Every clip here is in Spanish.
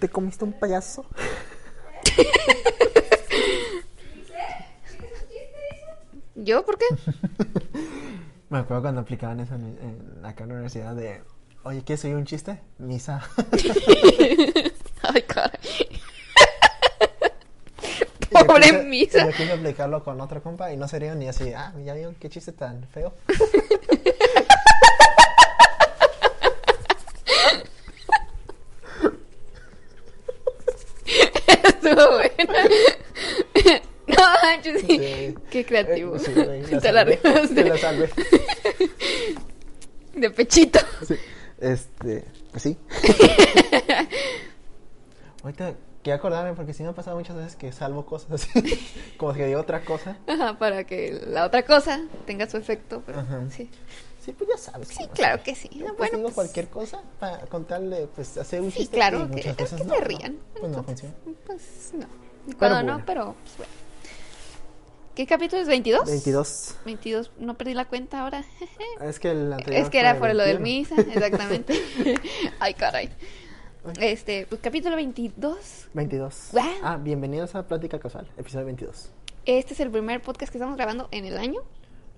¿Te comiste un payaso? ¿Yo? ¿Por qué? Me acuerdo cuando aplicaban eso en, en acá en la universidad de, oye, ¿quieres oír un chiste? Misa. Ay, caray. Y yo Pobre quise- misa. Yo quise aplicarlo con otro compa y no se rieron ni así, ah, ya vieron qué chiste tan feo. Estuvo buena. No manches, sí. Sí. Qué creativo. Eh, sí, güey, la Te la. Te la salvé. De pechito. Sí. Este, pues sí. Ahorita quería acordarme porque sí me ha pasado muchas veces que salvo cosas así, como que digo otra cosa. Ajá, para que la otra cosa tenga su efecto. Pero Ajá. sí. Sí, pues ya sabes. Sí, claro que sí. Yo, pues, bueno, digo pues, cualquier cosa para contarle, pues hacer un Sí, chiste claro, y que, muchas que veces se no, no, rían. Pues no funciona. Pues no. Cuando no, bueno. pero pues bueno. ¿Qué capítulo es? ¿22? 22. 22. No perdí la cuenta ahora. Es que el anterior Es que era por lo del 21. misa, exactamente. Ay, caray. Este, pues capítulo 22. 22. Guau. Ah, bienvenidos a Plática Casual, episodio 22. Este es el primer podcast que estamos grabando en el año,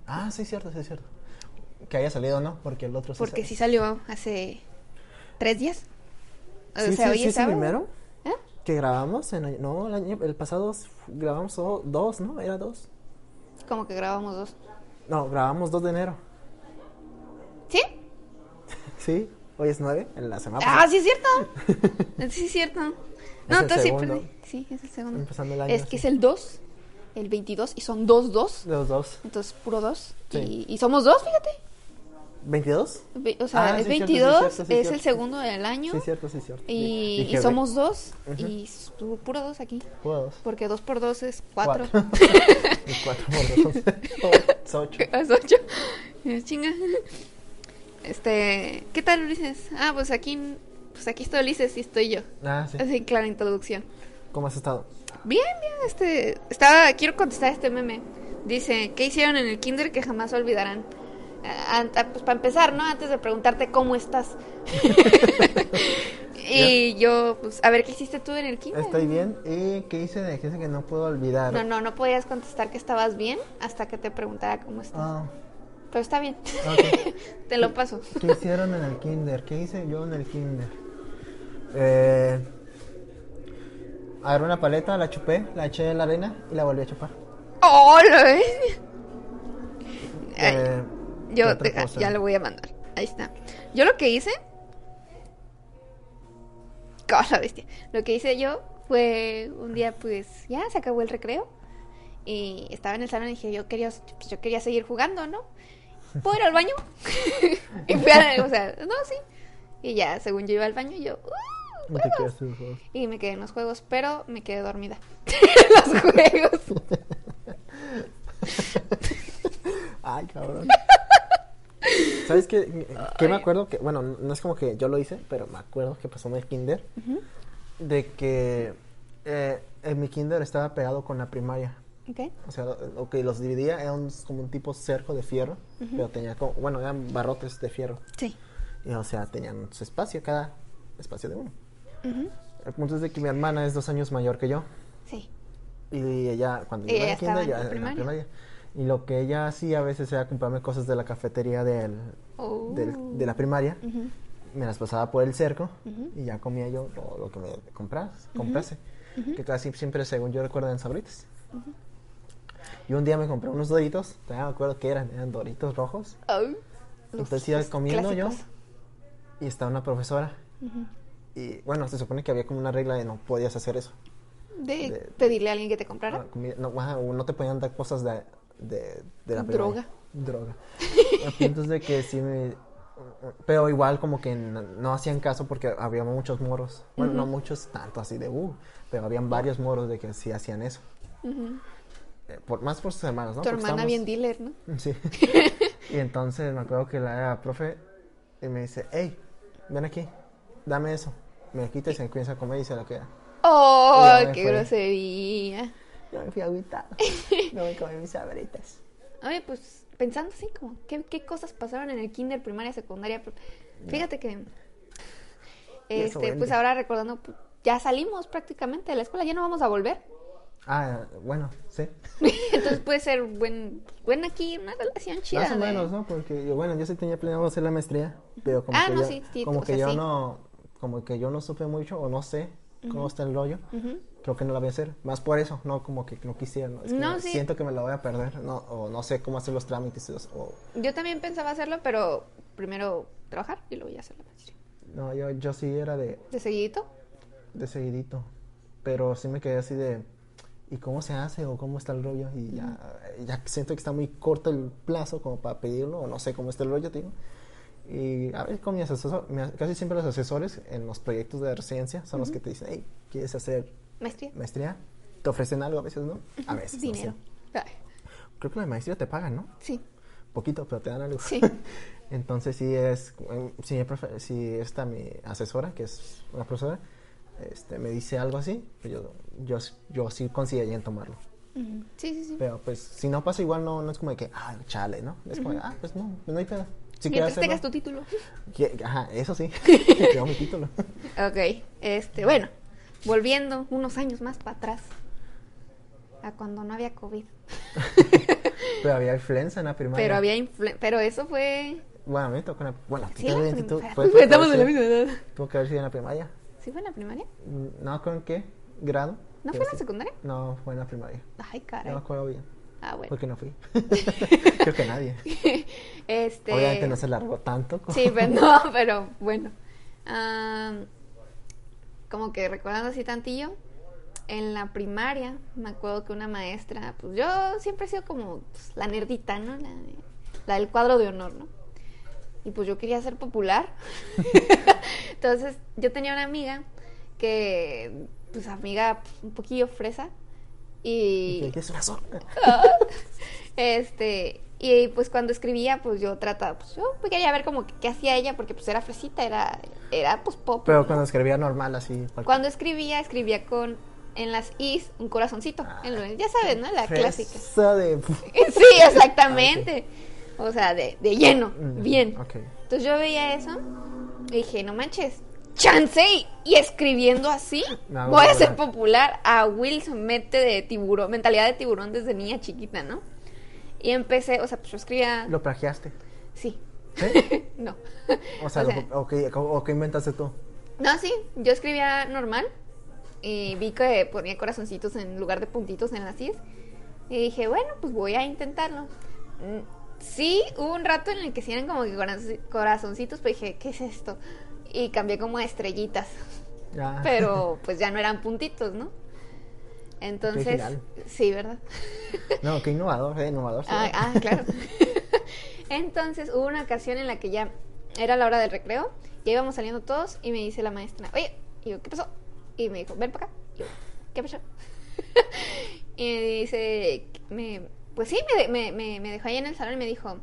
Ah, sí, cierto, sí, cierto. Que haya salido, ¿no? Porque el otro sí porque sale. sí salió hace tres días. O Sí, sea, sí, hoy sí, es sábado. primero ¿Eh? Que grabamos. En, no, el, año, el pasado grabamos do- dos, ¿no? Era dos. Como que grabamos dos. No, grabamos 2 de enero. ¿Sí? Sí, hoy es 9, en la semana Ah, sí es cierto. Sí es cierto. No, entonces segundo. Sí, es el segundo. Empezando el año, Es que sí. es el 2, el 22, y son dos, dos. Los dos. Entonces, puro dos. Sí. Y, y somos dos, fíjate. ¿22? Ve- O sea, Ah, es sí, cierto, sí, 22, cierto, sí, es cierto. el segundo del año. Sí, cierto, sí, cierto. Y, Dije, y ve, somos dos. Y puro dos aquí. puro dos. Porque dos por dos es cuatro. y 4 por 2 es 8. Es ocho. Es chinga. Este, ¿qué tal Ulises? Ah, pues aquí, pues aquí estoy Ulises y estoy yo. Ah, sí. Así, clara introducción. ¿Cómo has estado? Bien, bien, este, estaba, quiero contestar este meme. Dice, ¿qué hicieron en el kinder que jamás olvidarán? Pues para empezar, ¿no? Antes de preguntarte cómo estás. y yo, pues, a ver, ¿qué hiciste tú en el kinder? Estoy bien. ¿Y qué hice de que que no puedo olvidar? No, no, no podías contestar que estabas bien hasta que te preguntara cómo estás. Ah, Pero está bien. ok. te lo paso. ¿Qué hicieron en el kinder? ¿Qué hice yo en el kinder? Eh, agarré una paleta, la chupé, la eché en la arena y la volví a chupar. ¡Oh, lo Eh, yo ¿qué otra deja, cosa? ya lo voy a mandar. Ahí está. Yo lo que hice. Cosa bestia. Lo que hice yo fue un día, pues ya se acabó el recreo. Y estaba en el salón y dije, yo quería, pues, yo quería seguir jugando, ¿no? ¿Puedo ir al baño? y fui a, o sea, no, sí. Y ya, según yo iba al baño, yo, ¡uh! ¿Y te juegos". Y me quedé en los juegos, pero me quedé dormida. en los juegos. Ay, cabrón. ¿Sabes qué? Que me acuerdo que, bueno, no es como que yo lo hice, pero me acuerdo que pasó en el kinder. De que eh, en mi kinder estaba pegado con la primaria. ¿Ok? O sea, que los dividía era un- como un tipo cerco de fierro, pero tenía como, bueno, eran barrotes de fierro. Sí. Y, o sea, tenían su espacio, cada espacio de uno. Ujú. El punto es de que mi hermana es dos años mayor que yo. Sí. Y ella, cuando iba yo la en la primaria. Primaria. Y lo que ella hacía a veces era comprarme cosas de la cafetería del, Oh. del- de la primaria. Ujú. Me las pasaba por el cerco y ya comía yo todo lo que me compras, comprase. Que casi siempre, según yo recuerdo, en sabritas. Y un día me compré unos doritos, todavía me acuerdo que eran, eran doritos rojos. Oh, Entonces iba comiendo yo y estaba una profesora. Y bueno, se supone que había como una regla de no podías hacer eso. De, de- pedirle a alguien que te comprara. No, comida- no, no te podían dar cosas de, de, de la Droga. Droga. El punto es de que sí me... Pero igual como que no, no hacían caso porque había muchos moros. Bueno, no muchos tanto así de uh, pero habían varios moros de que sí hacían eso. Eh, por, más por sus hermanos, ¿no? Tu Porque hermana bien dealer, ¿no? Sí. y entonces me acuerdo que la profe y me dice, hey, ven aquí, dame eso. Me lo quita y se comienza a comer y se lo queda. ¡Oh, qué fue. grosería! Yo me fui agüitado. No me comí mis sabritas. Oye, pues pensando así, como, ¿qué, qué cosas pasaron en el kinder, primaria, secundaria? Fíjate que, este, pues ahora recordando, pu- ya salimos prácticamente de la escuela, ya no vamos a volver. Ah, bueno, sí. Entonces puede ser buen, buen aquí, una relación chida. Más o menos, ¿no? Porque yo, bueno, yo sí tenía planeado hacer la maestría, pero como Ah, que no, yo, sí, sí, como o que sea, yo sí. no, como que yo no supe mucho o no sé cómo está el rollo. Creo que no la voy a hacer. Más por eso, no como que no quisiera. No, Es que No, sí. siento que me la voy a perder, no, o no sé cómo hacer los trámites. O, Yo también pensaba hacerlo, pero primero trabajar y luego ya hacer la maestría. no, yo, yo sí era de, ¿De seguidito? de seguidito, pero sí me quedé así de, ¿y cómo se hace o cómo está el rollo? Y ya, ya siento que está muy corto el plazo como para pedirlo, o no sé cómo está el rollo, te digo. Y a ver, con mi asesor, casi siempre los asesores en los proyectos de residencia son los que te dicen, hey, ¿quieres hacer ¿Maestría? maestría? Te ofrecen algo a veces, ¿no? A veces. no sé. Dinero. Creo que la maestría te pagan, ¿no? Sí, Poquito, pero te dan algo. Sí. Entonces sí es, si, mi profe- si esta mi asesora, que es una profesora, este, me dice algo así, pues yo, yo, yo sí consideraría en tomarlo. Sí, sí. sí. Pero pues si no pasa igual, no, no es como de que, ah, chale, ¿no? Es como de, ah, pues no, no hay pedo. Si Mientras tengas tu título. Ajá, eso sí, tengo mi título. Ok, este, bueno, volviendo unos años más para atrás, a cuando no había COVID. Pero había influenza en la primaria. Pero había influ- pero eso fue... Bueno, me tocó en la... Bueno, Sí, la prim- tú- fue- estamos de la misma edad. Tuvo que haber sido en la primaria. ¿Sí fue en la primaria? Mm, No, ¿con qué grado? ¿No fue en la secundaria? No, fue en la primaria. Ay, No caray. me acuerdo bien. Ah, bueno. Porque no fui. Creo que nadie. Este... Obviamente no se largó tanto. como- Sí, pero no, pero bueno. Como que recordando así tantillo, en la primaria me acuerdo que una maestra, pues yo siempre he sido como pues, la nerdita, ¿no? La, de- la del cuadro de honor, ¿no? Y pues yo quería ser popular. Entonces yo tenía una amiga que, pues amiga un poquillo fresa. Y que es una zorra. este, y pues cuando escribía, pues yo trataba, pues yo quería ver como qué hacía ella, porque pues era fresita, era, era pues pop. Pero cuando escribía normal, así. cualquier- Cuando escribía, escribía con, en las is, un corazoncito. en lo- ya sabes, ¿no? La clásica. De. Sí, exactamente. O sea, de, de lleno, Mm, bien. Ok. Entonces yo veía eso y dije, no manches, chance y, y escribiendo así voy a ser popular. a Wilson mente de tiburón, mentalidad de tiburón desde niña chiquita, ¿no? Y empecé, o sea, pues yo escribía, Lo plagiaste. sí, no. O sea, O sea- lo- o, qué, o qué inventaste tú. No, sí, yo escribía normal y vi que ponía corazoncitos en lugar de puntitos en las is y dije, bueno, pues voy a intentarlo. Mm, Sí, hubo un rato en el que sí eran como que coraz- corazoncitos, pero dije, ¿qué es esto? Y cambié como a estrellitas, Ya. pero pues ya no eran puntitos, ¿no? Entonces, sí, ¿verdad? No, qué innovador, eh, innovador. sí. Ah, ah, claro. Entonces hubo una ocasión en la que ya era la hora del recreo, ya íbamos saliendo todos y me dice la maestra, oye, y yo, ¿qué pasó? Y me dijo, ven para acá. Y yo, ¿qué pasó? y me dice, me, pues sí, me, me, me dejó ahí en el salón y me dijo,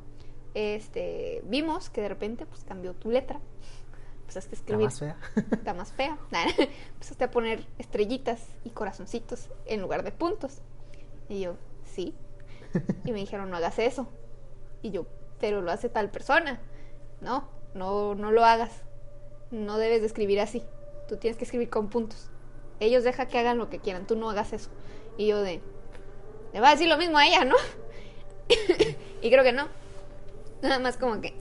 este, vimos que de repente pues cambió tu letra. Empezaste a La escribir más fea. está más fea. Empezaste a poner estrellitas y corazoncitos en lugar de puntos. Y yo, sí. Y me dijeron, no hagas eso. Y yo, pero lo hace tal persona. No, no, no lo hagas. No debes de escribir así. Tú tienes que escribir con puntos. Ellos deja que hagan lo que quieran, tú no hagas eso. Y yo de, le va a decir lo mismo a ella, ¿no? y creo que no. Nada más como que...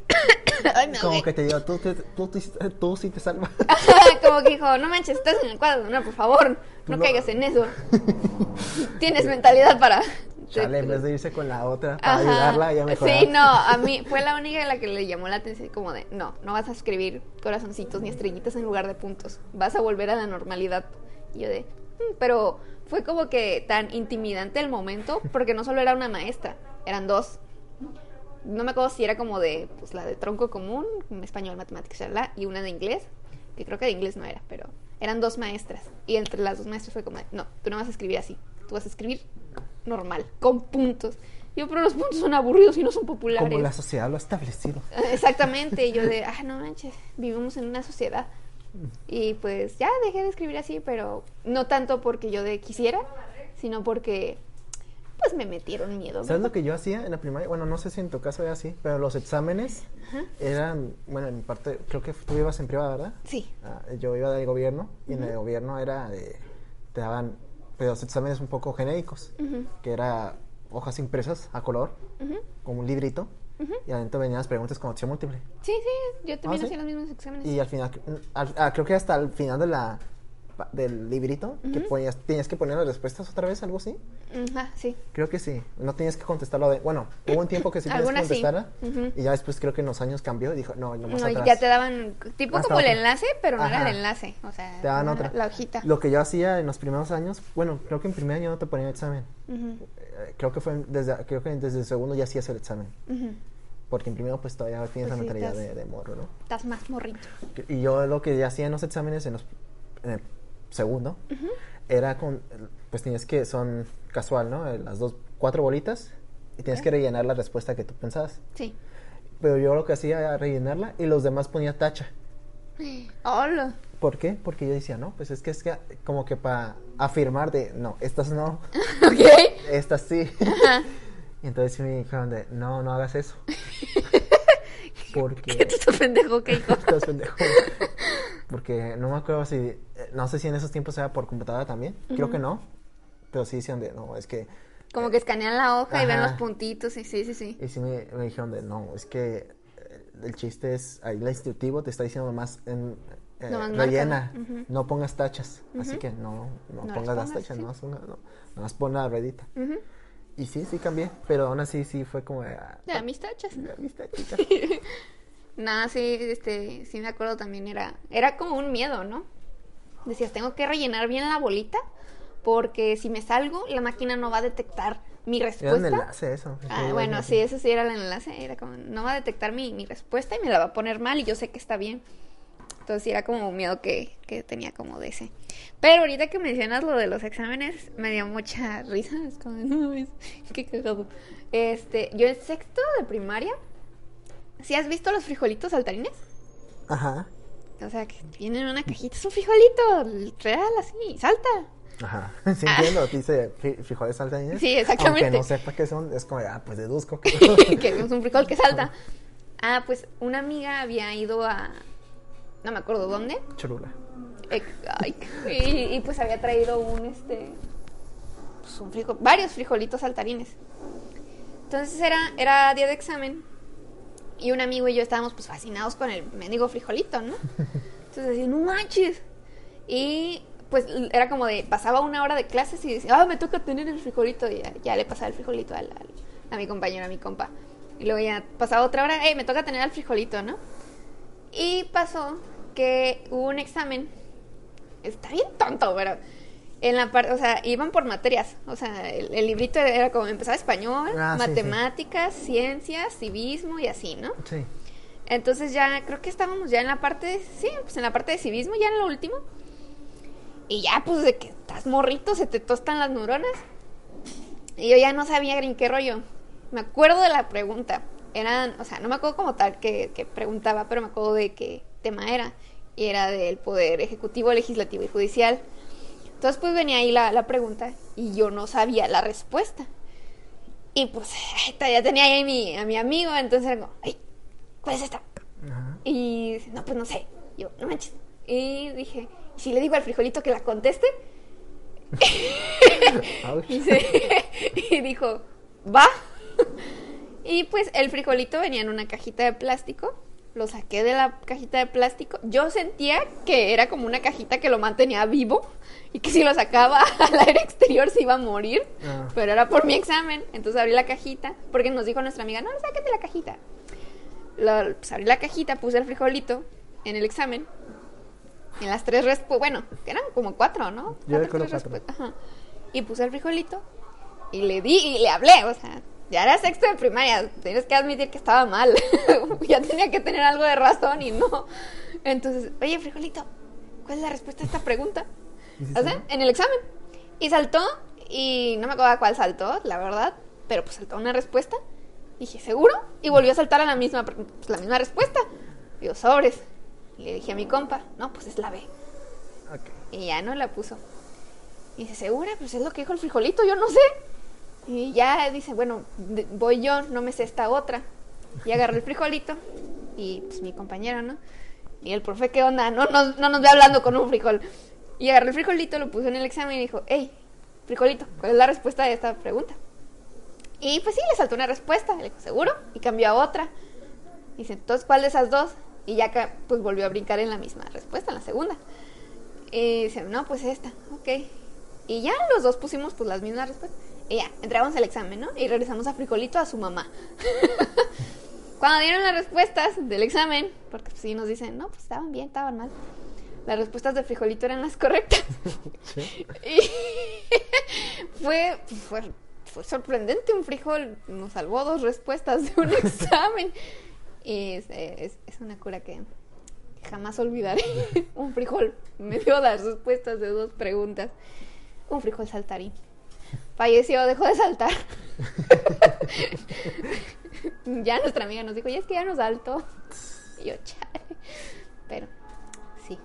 Ay, Como que te digo, tú, tú, te- tú sí te salvas. como que dijo, no manches, estás en el cuadro, no, por favor, no, No. caigas en eso. Tienes mentalidad para... Chale, en vez de irse con la otra para Ajá. ayudarla, ya mejor. Sí, no, a mí fue la única la que le llamó la atención, como de, no, no vas a escribir corazoncitos ni estrellitas en lugar de puntos, vas a volver a la normalidad. Y yo de, "Mm", pero fue como que tan intimidante el momento, porque no solo era una maestra, eran dos. No me acuerdo si era como de, pues la de tronco común, español, matemáticas, shalala, y una de inglés, que creo que de inglés no era, pero eran dos maestras. Y entre las dos maestras fue como, de, no, tú no vas a escribir así, tú vas a escribir normal, con puntos. Yo, pero los puntos son aburridos y no son populares. Como la sociedad lo ha establecido. Exactamente, y yo de, ah, no manches, vivimos en una sociedad. Y pues ya dejé de escribir así, pero no tanto porque yo de quisiera, sino porque pues me metieron miedo. ¿Sabes lo que yo hacía en la primaria? Bueno, no sé si en tu caso era así, pero los exámenes eran, bueno, en mi parte, creo que tú ibas en privada, ¿verdad? Sí. Ah, yo iba del gobierno y en el gobierno era de, te daban pero los exámenes un poco genéricos, que era hojas impresas a color, como un librito, y adentro venían las preguntas con opción múltiple. Sí, sí, yo también ¿Ah, sí? hacía los mismos exámenes. Y al final, al- ah, creo que hasta el final de la del librito, que ponías, tenías que poner las respuestas otra vez, algo así. Ajá, sí. Creo que sí. No tienes que contestarlo de. Bueno, hubo un tiempo que sí tenías que sí. contestarla. Ujú. Y ya después creo que en los años cambió y dijo, no, no más No, atrás. ya te daban tipo como el enlace, pero no era el enlace. O sea, Te daban otra. la hojita. Lo que yo hacía en los primeros años, bueno, creo que en primer año no te ponían examen. Ujú, Eh, Creo que fue desde, creo que desde el segundo ya hacías el examen. Porque en primero pues todavía tienes Pues la sí, mentalidad estás- de, de morro, ¿no? Estás más morrito. Y yo lo que hacía en los exámenes, en, los, en el segundo, era con, pues tienes que, son casual, ¿no? Eh, Las dos, cuatro bolitas y tienes que rellenar la respuesta que tú pensabas. Sí. Pero yo lo que hacía era rellenarla y los demás ponía tacha. Hola. ¿Por qué? Porque yo decía, no, pues es que es que como que para afirmar de, no, estas no, ok. estas sí. y entonces me dijeron de, no, no hagas eso. Porque... ¿Qué te está pendejo que hijo? Estás pendejo. Porque no me acuerdo si. eh, No sé si en esos tiempos era por computadora también. Creo que no. Pero sí decían de. No, es que. Como que escanean la hoja y ven Ajá. los puntitos. Y sí, sí, sí. Y sí me, me dijeron de. No, es que. eh, El chiste es. Ahí el instructivo te está diciendo más. En, eh, Nomás rellena. márcalo. Ujú. No pongas tachas. Así Ujú. que no, no, No las pongas las pongas, tachas. sí. No, no, nomás pon la redita. Y sí, sí cambié. Pero aún así sí fue como. de, ah, Ya, mis tachas. ya, mis tachitas. Nada, sí, este, sí me acuerdo también, era, era como un miedo, ¿no? Decías, tengo que rellenar bien la bolita, porque si me salgo, la máquina no va a detectar mi Era un respuesta. enlace eso. Ah, bueno, sí, eso sí era el enlace, era como, no va a detectar mi, mi respuesta y me la va a poner mal y yo sé que está bien. Entonces sí era como un miedo que, que tenía como de ese. Pero ahorita que mencionas lo de los exámenes, me dio mucha risa, es como, no, es, qué cagado. Este, yo en sexto de primaria, ¿sí has visto los frijolitos saltarines? Ajá. O sea, que vienen en una cajita, es un frijolito, real, así, salta. Ajá, sí entiendo, dice fri- frijoles saltarín. Ah. Sí, exactamente. Aunque no sepa qué son, es como, ah, pues deduzco que... que es un frijol que salta. Ah, pues una amiga había ido a, no me acuerdo dónde, Cholula. Eh, ay, y, y, pues había traído un este pues un frijol, varios frijolitos saltarines. Entonces era, era día de examen y un amigo y yo estábamos pues fascinados con el mendigo frijolito, ¿no? Entonces decía, no manches. Y pues era como de, pasaba una hora de clases y decía, ah, me toca tener el frijolito. Y ya, ya le pasaba el frijolito al- al- a mi compañero, a mi compa. Y luego ya pasaba otra hora, eh, me toca tener el frijolito, ¿no? Y pasó que hubo un examen. Está bien tonto, pero en la parte, o sea, iban por materias. O sea, el, el librito era como empezaba español, Ah, sí, sí. matemáticas, ciencias, civismo y así, ¿no? Sí. Entonces ya creo que estábamos ya en la parte, de- sí, pues en la parte de civismo, ya en lo último. Y ya, pues de que estás morrito, se te tostan las neuronas. Y yo ya no sabía en qué rollo. Me acuerdo de la pregunta. Eran, o sea, no me acuerdo como tal que, que preguntaba, pero me acuerdo de qué tema era. Y era del poder ejecutivo, legislativo y judicial. Entonces, pues venía ahí la, la pregunta y yo no sabía la respuesta. Y pues ya tenía ahí a mi, a mi amigo, entonces era como, ay, ¿cuál es esta? Ajá. Y dice, no, pues no sé. Yo, no manches. Y dije, ¿y si le digo al frijolito que la conteste? Y, se- y dijo, va. Y pues el frijolito venía en una cajita de plástico. Lo saqué de la cajita de plástico. Yo sentía que era como una cajita que lo mantenía vivo y que si lo sacaba al aire exterior se iba a morir. Ah. Pero era por mi examen. Entonces abrí la cajita porque nos dijo nuestra amiga, no, sácate la cajita. Lo- pues abrí la cajita, puse el frijolito en el examen. En las tres respuestas, bueno, que eran como cuatro, ¿no? Yo Cuatro, recuerdo tres cuatro. respuestas. Ajá. Y puse el frijolito y le di y le hablé, o sea, ya era sexto de primaria, tienes que admitir que estaba mal. ya tenía que tener algo de razón y no. Entonces, oye, frijolito, ¿cuál es la respuesta a esta pregunta? En el examen. Y saltó, y no me acuerdo cuál saltó, la verdad, pero pues saltó una respuesta. Dije, ¿seguro? Y volvió a saltar a la misma, pues, la misma respuesta. Digo, sobres. Y le dije a mi compa, no, pues es la B. Ok. Y ya no la puso. Y dice, ¿segura? Pues es lo que dijo el frijolito, yo no sé. Y ya dice, bueno, voy yo, no me sé esta otra. Y agarré el frijolito y pues mi compañero, ¿no? Y el profe, ¿qué onda? No, nos- no nos ve hablando con un frijol. Y agarré el frijolito, lo puso en el examen y dijo, hey, frijolito, ¿cuál es la respuesta de esta pregunta? Y pues sí, le saltó una respuesta, le dijo, ¿seguro? Y cambió a otra. Dice, entonces, ¿cuál de esas dos? Y ya pues volvió a brincar en la misma respuesta, en la segunda. Y dice, no, pues esta, ok. Y ya los dos pusimos pues las mismas respuestas. Y ya, entramos al examen, ¿no? Y regresamos a Frijolito a su mamá. Cuando dieron las respuestas del examen, porque pues sí nos dicen, no, pues estaban bien, estaban mal. Las respuestas de Frijolito eran las correctas. Sí. Y fue, fue, fue sorprendente, un frijol nos salvó dos respuestas de un examen. Y es, es- es una cura que jamás olvidaré. un frijol me dio las respuestas de dos preguntas. Un frijol saltarín. Falleció, dejó de saltar. ya nuestra amiga nos dijo, ya es que ya no saltó. Y yo, chale. Pero, sí,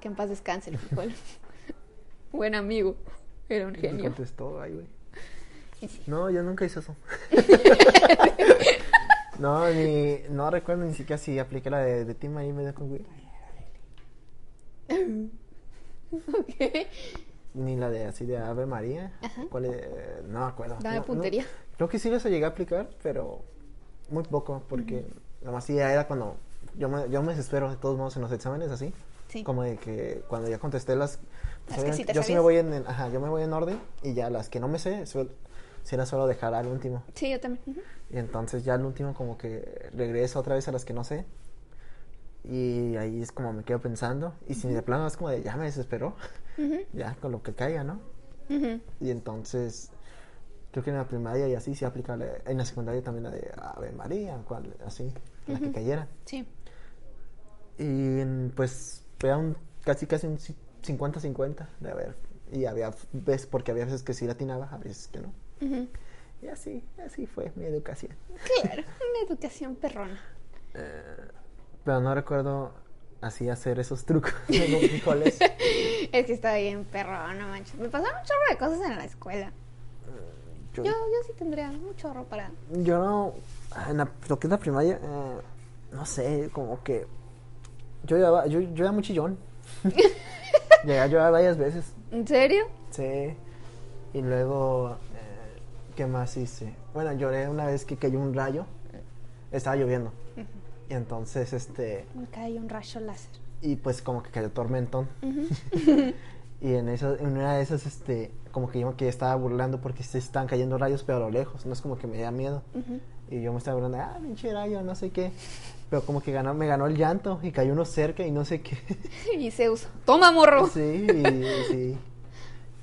que en paz descanse el frijol. Buen amigo. Era un Me genio. contestó, ay, güey. Y sí. No, yo nunca hice eso. no, ni, no recuerdo ni siquiera si apliqué la de, de Team ahí me con güey. Ok. Ni la de así de Ave María. Ajá. ¿Cuál es? No me acuerdo. Dame No, no. puntería. Creo que sí las llegué a aplicar, pero muy poco, porque nomás sí era cuando yo me, yo me desespero de todos modos en los exámenes así. Sí. Como de que cuando ya contesté las... Las que sí te yo sí me voy en, ajá, yo me voy en orden y ya las que no me sé, suel- sí era solo dejar al último. Sí, yo también. Y entonces ya al último como que regreso otra vez a las que no sé. Y ahí es como me quedo pensando. Y si de plano es como de ya me desesperó, Ya con lo que caiga, ¿no? Y entonces creo que en la primaria y así se aplica, la- en la secundaria también la de Ave María, cual, así, la que cayera. Sí. Y pues era un casi casi un ci- 50-50 de haber. Y había veces, porque había veces que sí latinaba, a veces que no. Y así, así fue mi educación. Claro, una educación perrona. Pero no recuerdo así hacer esos trucos de los frijoles. Es que estaba bien perrona, no manches. Me pasaron un chorro de cosas en la escuela. Yo, Yo, yo sí tendría un chorro para. yo no, en la- lo que es la primaria, eh, no sé, como que yo llevaba, yo, yo era muy chillón. Llegué a llorar varias veces. ¿En serio? Sí. Y luego, eh, ¿qué más hice? Bueno, lloré una vez que cayó un rayo. Estaba lloviendo. Y entonces, este, Me cae un rayo láser. y pues como que cayó tormentón. y en, eso, en una de esas, este, como que yo me que estaba burlando porque se estaban cayendo rayos, pero a lo lejos. No es como que me da miedo. Y yo me estaba burlando, ah, pinche rayo, no sé qué. Pero como que ganó, me ganó el llanto y cayó uno cerca y no sé qué. Y Zeus. ¡Toma, morro! Sí, y, sí.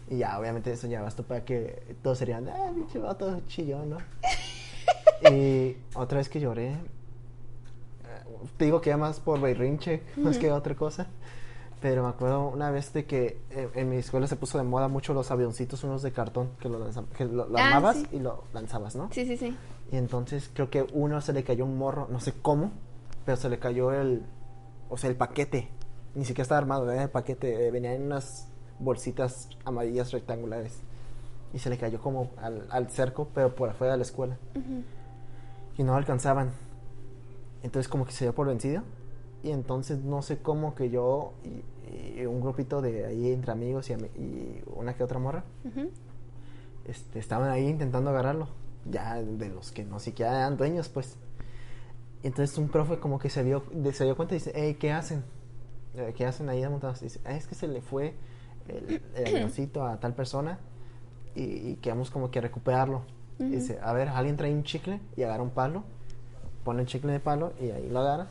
Y ya, obviamente eso ya bastó para que todos serían, ah, pinche vato chillón, ¿no? y otra vez que lloré, te digo que ya más por berrinche, más que otra cosa. Pero me acuerdo una vez de que eh, en mi escuela se puso de moda mucho los avioncitos, unos de cartón, que lo, lanza- que lo, lo Ah, armabas sí. y lo lanzabas, ¿no? Sí, sí, sí. Y entonces creo que uno se le cayó un morro, no sé cómo, pero se le cayó el, o sea, el paquete. Ni siquiera estaba armado, era el paquete, eh, venía en unas bolsitas amarillas rectangulares. Y se le cayó como al, al cerco, pero por afuera de la escuela. Ujú. Y no alcanzaban. Entonces como que se dio por vencido. Y entonces no sé cómo que yo y, y un grupito de ahí entre amigos y, y una que otra morra Ujú. este, estaban ahí intentando agarrarlo, ya de los que no siquiera eran dueños, pues. Y entonces un profe como que se dio, de- se dio cuenta y dice, hey, ¿qué hacen? Eh, ¿Qué hacen ahí montados? Dice, "Ah, es que se le fue el, el avioncito a tal persona y, y queremos como que recuperarlo. Y dice, a ver, alguien trae un chicle y agarra un palo, pone el chicle de palo y ahí lo agarra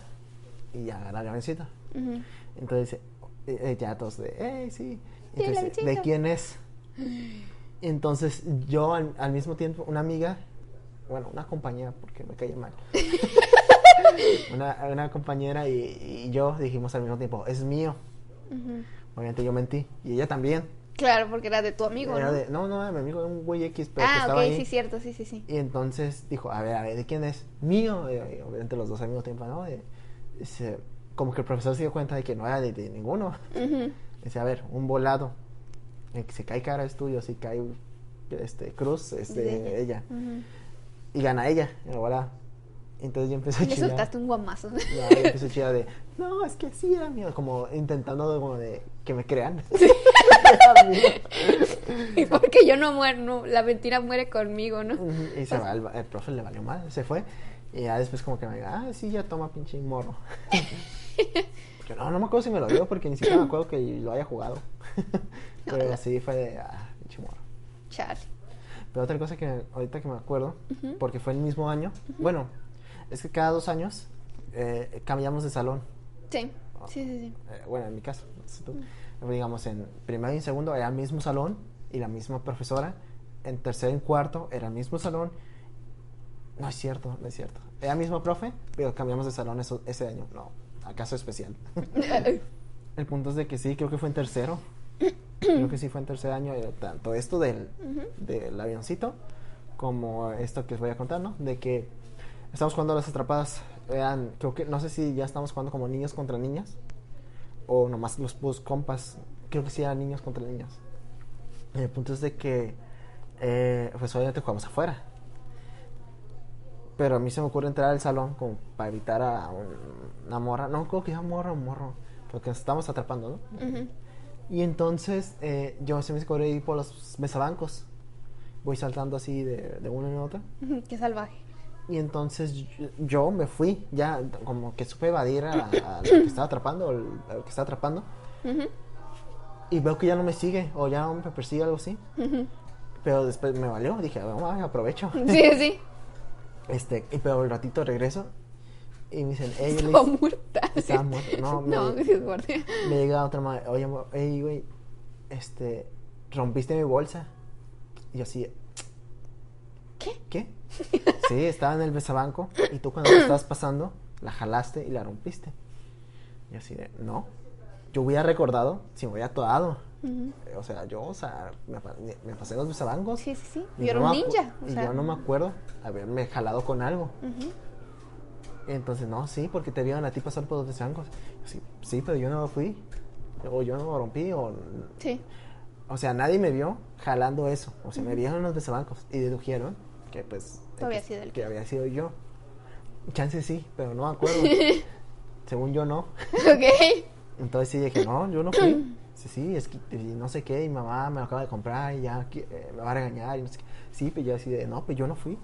y ya agarra avioncito. Ujú. Entonces dice, eh, eh, ya todos de, hey, sí. ¿de quién es? Entonces yo al, al mismo tiempo, una amiga, bueno, una compañera, porque me caía mal. una, una compañera y, y yo dijimos al mismo tiempo, es mío. Obviamente yo mentí. Y ella también. Claro, porque era de tu amigo, Era ¿no? de, no, no, era mi amigo, era un güey X, pero que ah, estaba ok, ahí. sí, cierto, sí, sí, sí. Y entonces dijo, a ver, a ver, ¿de quién es? Mío. Y, y obviamente los dos mismo tiempo, ¿no? Y, dice, como que el profesor se dio cuenta de que no era de, de ninguno. Dice, a ver, un volado. El que se cae cara es tuyo, si cae este, Cruz, este, ella. Y gana ella, en la volada. Entonces yo empecé a Le chillar. soltaste un guamazo. No, yo empecé a chillar de, no, es que sí era mío, como intentando como de que me crean. Mío. Y porque yo no muero, no, la mentira muere conmigo, ¿no? Y se va, el, el profe le valió mal, se fue. Y ya después como que me diga, ah, sí, ya toma pinche morro. No, no me acuerdo si me lo dio porque ni siquiera me acuerdo que lo haya jugado. No, Pero la- así fue de, ah, pinche morro. Chale. Pero otra cosa que ahorita que me acuerdo, porque fue el mismo año, bueno, es que cada dos años eh, cambiamos de salón. Sí, sí, sí, sí. Eh, bueno, en mi caso, digamos, en primero y en segundo era el mismo salón y la misma profesora. En tercero y en cuarto era el mismo salón. No es cierto, no es cierto. Era el mismo profe, pero cambiamos de salón eso- ese año. No, acaso especial. el punto es de que sí, creo que fue en tercero. creo que sí fue en tercer año. eh, Tanto esto del, del avioncito como esto que os voy a contar, ¿no? De que estamos jugando a las atrapadas. Eran, creo que, no sé si ya estamos jugando como niños contra niñas o nomás los puros compas. Creo que sí eran niños contra niñas. El punto es de que, eh, pues obviamente jugamos afuera. Pero a mí se me ocurre entrar al salón como para evitar a un- una morra. No, creo que ya morra o morro. Porque nos estamos atrapando, ¿no? Y entonces eh, yo se me ocurre ir por los mesabancos. Voy saltando así de, de uno en otro. Qué salvaje. Y entonces yo, me fui, ya como que supe evadir a, a lo que estaba atrapando, o el- a lo que estaba atrapando. Ujú, Y veo que ya no me sigue, o ya no me persigue, algo así. ujú. Pero después me valió, dije, vamos, a aprovecho. Sí, sí. Este, y pero el ratito regreso y me dicen, hey, Alex", Estaba muerta. Estaba muerta, no, me- No, guardia. me llega otra madre, oye, hey, güey, este, rompiste mi bolsa. Y yo así, ¿Qué? ¿qué? Sí, estaba en el besabanco y tú cuando estabas pasando, la jalaste y la rompiste. Y así de, no, yo hubiera recordado si me hubiera atorado. Ujú. Eh, O sea, yo, o sea, me, pa- me pasé los besabancos. Sí, sí, sí. y Yo era no un ninja. O y sea, yo no me acuerdo haberme jalado con algo. Entonces, no, sí, porque te vieron a ti pasar por los besabancos. Sí, sí, pero yo no fui. O yo no lo rompí, o... Sí. O sea, nadie me vio jalando eso. O sea, me vieron los besabancos y dedujeron que, pues... Tú había que- sido el que había sido yo. Chance sí, pero no me acuerdo. Según yo, no. ok. Entonces sí dije, no, yo no fui. Sí, sí, es que no sé qué, y mamá me lo acaba de comprar y ya eh, me va a regañar y no sé qué. Sí, pero yo así de, no, pues yo no fui.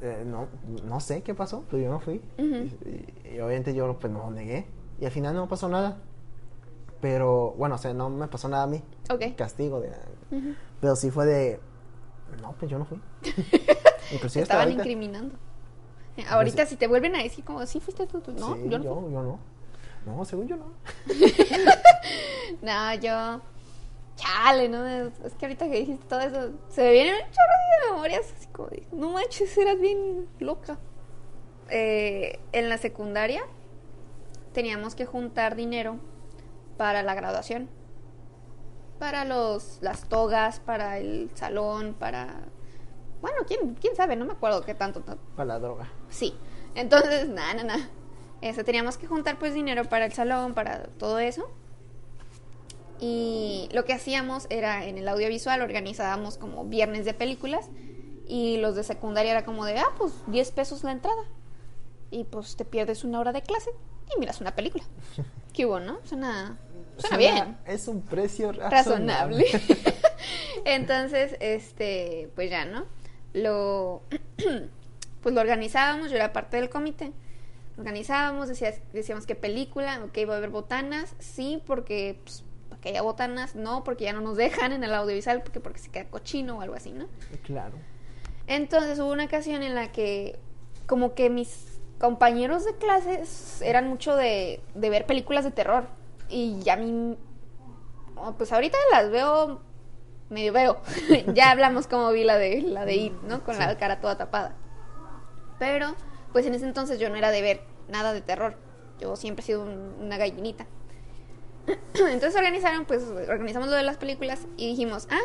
Eh, no, no sé qué pasó, pero yo no fui. Y, y- y obviamente yo pues no negué. Y al final no pasó nada. Pero bueno, o sea, no me pasó nada a mí. Ok. Castigo de. Pero sí fue de, no, pues yo no fui. Inclusive Estaban ahorita. incriminando. Eh, Ahorita si te vuelven a decir como, sí fuiste tú, tú. No, Sí, yo no. yo, yo no. No, según yo no. No, yo. Chale, ¿no? Es es que ahorita que dijiste todo eso, se me vienen un chorro de memorias. Así como, de, no manches, eras bien loca. Eh, en la secundaria teníamos que juntar dinero para la graduación. Para los, las togas, para el salón, para. Bueno, quién, quién sabe, no me acuerdo qué tanto. Para la droga. Sí. Entonces, nada, nada, nada. Eso, teníamos que juntar pues dinero para el salón, para todo eso. Y lo que hacíamos era en el audiovisual organizábamos como viernes de películas y los de secundaria era como de, ah, pues 10 pesos la entrada. Y pues te pierdes una hora de clase y miras una película. ¿Qué hubo, no? Suena, suena bien Es un precio razonable. razonable. Entonces, este, pues ya, ¿no? Lo, pues lo organizábamos, yo era parte del comité. Organizábamos, decías- decíamos qué película, ok, va a haber botanas, sí, porque, pues, para que haya botanas, no, porque ya no nos dejan en el audiovisual, porque, porque se queda cochino o algo así, ¿no? claro. Entonces hubo una ocasión en la que como que mis compañeros de clases eran mucho de, de ver películas de terror. Y a mí, pues ahorita las veo, medio veo. ya hablamos como vi la de, la de It, ¿no? Con la cara toda tapada. Pero, pues en ese entonces yo no era de ver nada de terror. Yo siempre he sido un- una gallinita. Entonces organizaron, pues organizamos lo de las películas y dijimos, ah,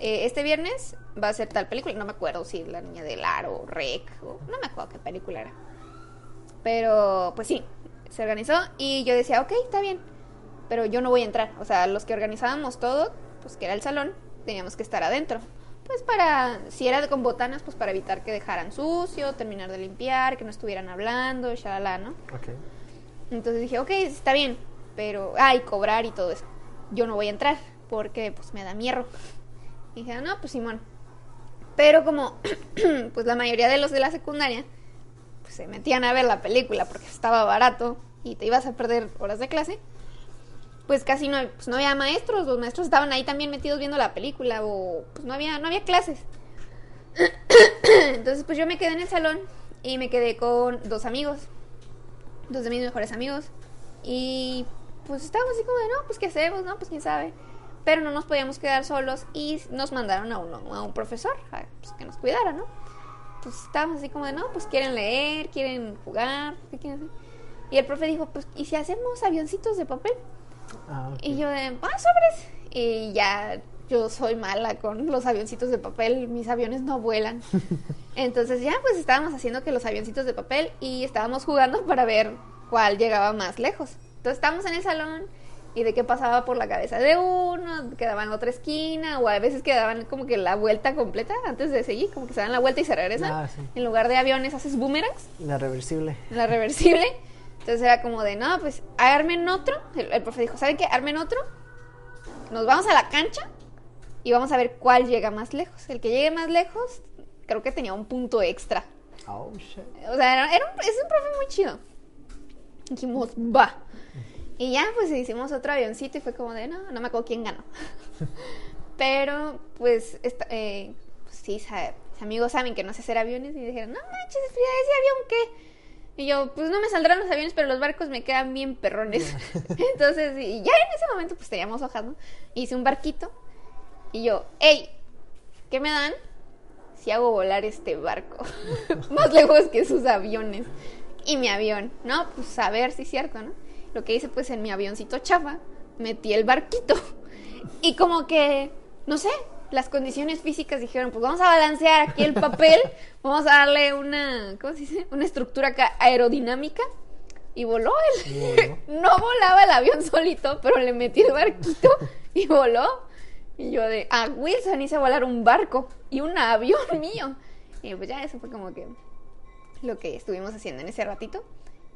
eh, este viernes va a ser tal película. No me acuerdo si La Niña del Aro o Rec, o no me acuerdo qué película era. Pero, pues sí, se organizó y yo decía, ok, está bien, pero yo no voy a entrar. O sea, los que organizábamos todo, pues que era el salón, teníamos que estar adentro. Pues para, si era con botanas, pues para evitar que dejaran sucio, terminar de limpiar, que no estuvieran hablando, shalala, ¿no? Ok. Entonces dije, ok, está bien, pero, ay, cobrar y todo eso. Yo no voy a entrar porque pues me da miedo. Y dije, no, pues Simón. Pero como, pues la mayoría de los de la secundaria, pues se metían a ver la película porque estaba barato y te ibas a perder horas de clase, pues casi no, pues no había maestros, los maestros estaban ahí también metidos viendo la película o pues no había, no había clases. Entonces pues yo me quedé en el salón y me quedé con dos amigos, dos de mis mejores amigos y pues estábamos así como de, no, pues qué hacemos, no, pues quién sabe. Pero no nos podíamos quedar solos y nos mandaron a, uno, a un profesor a, pues, que nos cuidara, ¿no? Pues estábamos así como de, no, pues quieren leer, quieren jugar, ¿qué quieren? Y el profe dijo, pues, ¿y si hacemos avioncitos de papel? Ah. Y yo de, ah, sobres. Y ya yo soy mala con los avioncitos de papel, mis aviones no vuelan. Entonces ya pues estábamos haciendo que los avioncitos de papel y estábamos jugando para ver cuál llegaba más lejos. Entonces estábamos en el salón y de qué pasaba por la cabeza de uno, quedaba en otra esquina o a veces quedaban como que la vuelta completa antes de seguir, como que se dan la vuelta y se regresan. Ah, sí. En lugar de aviones haces boomerangs La reversible. la reversible. Entonces era como de, no, pues armen otro. El, el profe dijo, ¿saben qué? Armen otro. Nos vamos a la cancha y vamos a ver cuál llega más lejos. El que llegue más lejos, creo que tenía un punto extra. Oh, shit. O sea, era, era un, es un profe muy chido. Dijimos, va. Y ya, pues hicimos otro avioncito y fue como de, no, no me acuerdo quién ganó. Pero, pues, esta- eh, pues, sí, sa- mis amigos saben que no sé hacer aviones y dijeron, no manches, Frida, ese avión qué. Y yo, pues no me saldrán los aviones, pero los barcos me quedan bien perrones. Entonces, y ya en ese momento, pues teníamos hojas, ¿no? Hice un barquito y yo, hey, ¿qué me dan si hago volar este barco? Más lejos que sus aviones. Y mi avión, ¿no? Pues a ver si es cierto, ¿no? Lo que hice, pues en mi avioncito chafa, metí el barquito. Y como que, no sé, las condiciones físicas dijeron, pues vamos a balancear aquí el papel, vamos a darle una, ¿cómo se dice? Una estructura aerodinámica. Y voló voló. No volaba el avión solito, pero le metí el barquito y voló. Y yo de, a Wilson hice volar un barco y un avión mío. Y pues ya eso fue como que lo que estuvimos haciendo en ese ratito.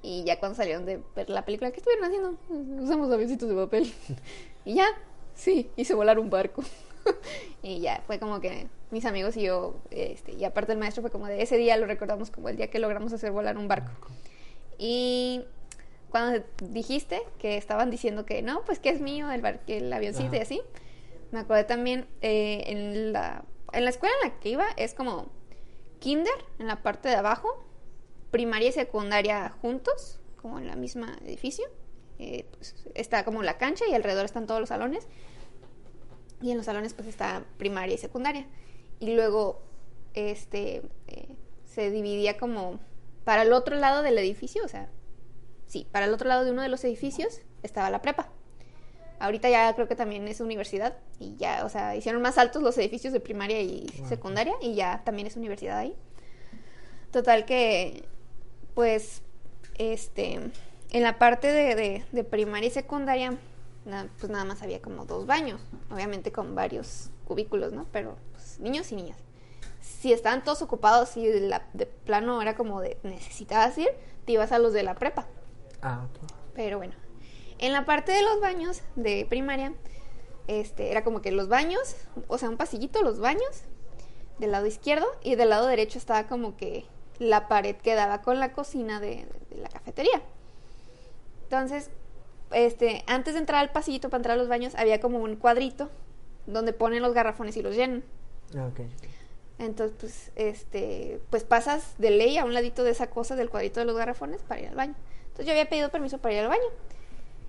Y ya cuando salieron de ver la película, ¿qué estuvieron haciendo? Usamos avioncitos de papel. Y ya, sí, hice volar un barco. y ya, fue como que mis amigos y yo, este, y aparte el maestro fue como de ese día lo recordamos como el día que logramos hacer volar un barco. Y cuando dijiste que estaban diciendo que no, pues que es mío el, bar- el avioncito y Ajá. así, me acordé también eh, en, la, en la escuela en la que iba es como kinder en la parte de abajo, primaria y secundaria juntos, como en la misma edificio. Eh, pues, está como la cancha y alrededor están todos los salones. Y en los salones pues está primaria y secundaria. Y luego este eh, se dividía como para el otro lado del edificio, o sea, sí, para el otro lado de uno de los edificios estaba la prepa. Ahorita ya creo que también es universidad y ya, o sea, hicieron más altos los edificios de primaria y secundaria y ya también es universidad ahí. Total que, pues, este, en la parte de, de- de primaria y secundaria, na- pues nada más había como dos baños, obviamente con varios cubículos, ¿no? Pero pues, niños y niñas. Si estaban todos ocupados y de, la- de plano era como de necesitabas ir, te ibas a los de la prepa. Ah, ok. Pero bueno, en la parte de los baños de primaria, este, era como que los baños, o sea, un pasillito, los baños, del lado izquierdo, y del lado derecho estaba como que la pared que daba con la cocina de, de la cafetería. Entonces, este, antes de entrar al pasillito para entrar a los baños, había como un cuadrito donde ponen los garrafones y los llenan. Ah, ok. Entonces, pues, este, pues pasas de ley a un ladito de esa cosa del cuadrito de los garrafones para ir al baño. Entonces yo había pedido permiso para ir al baño.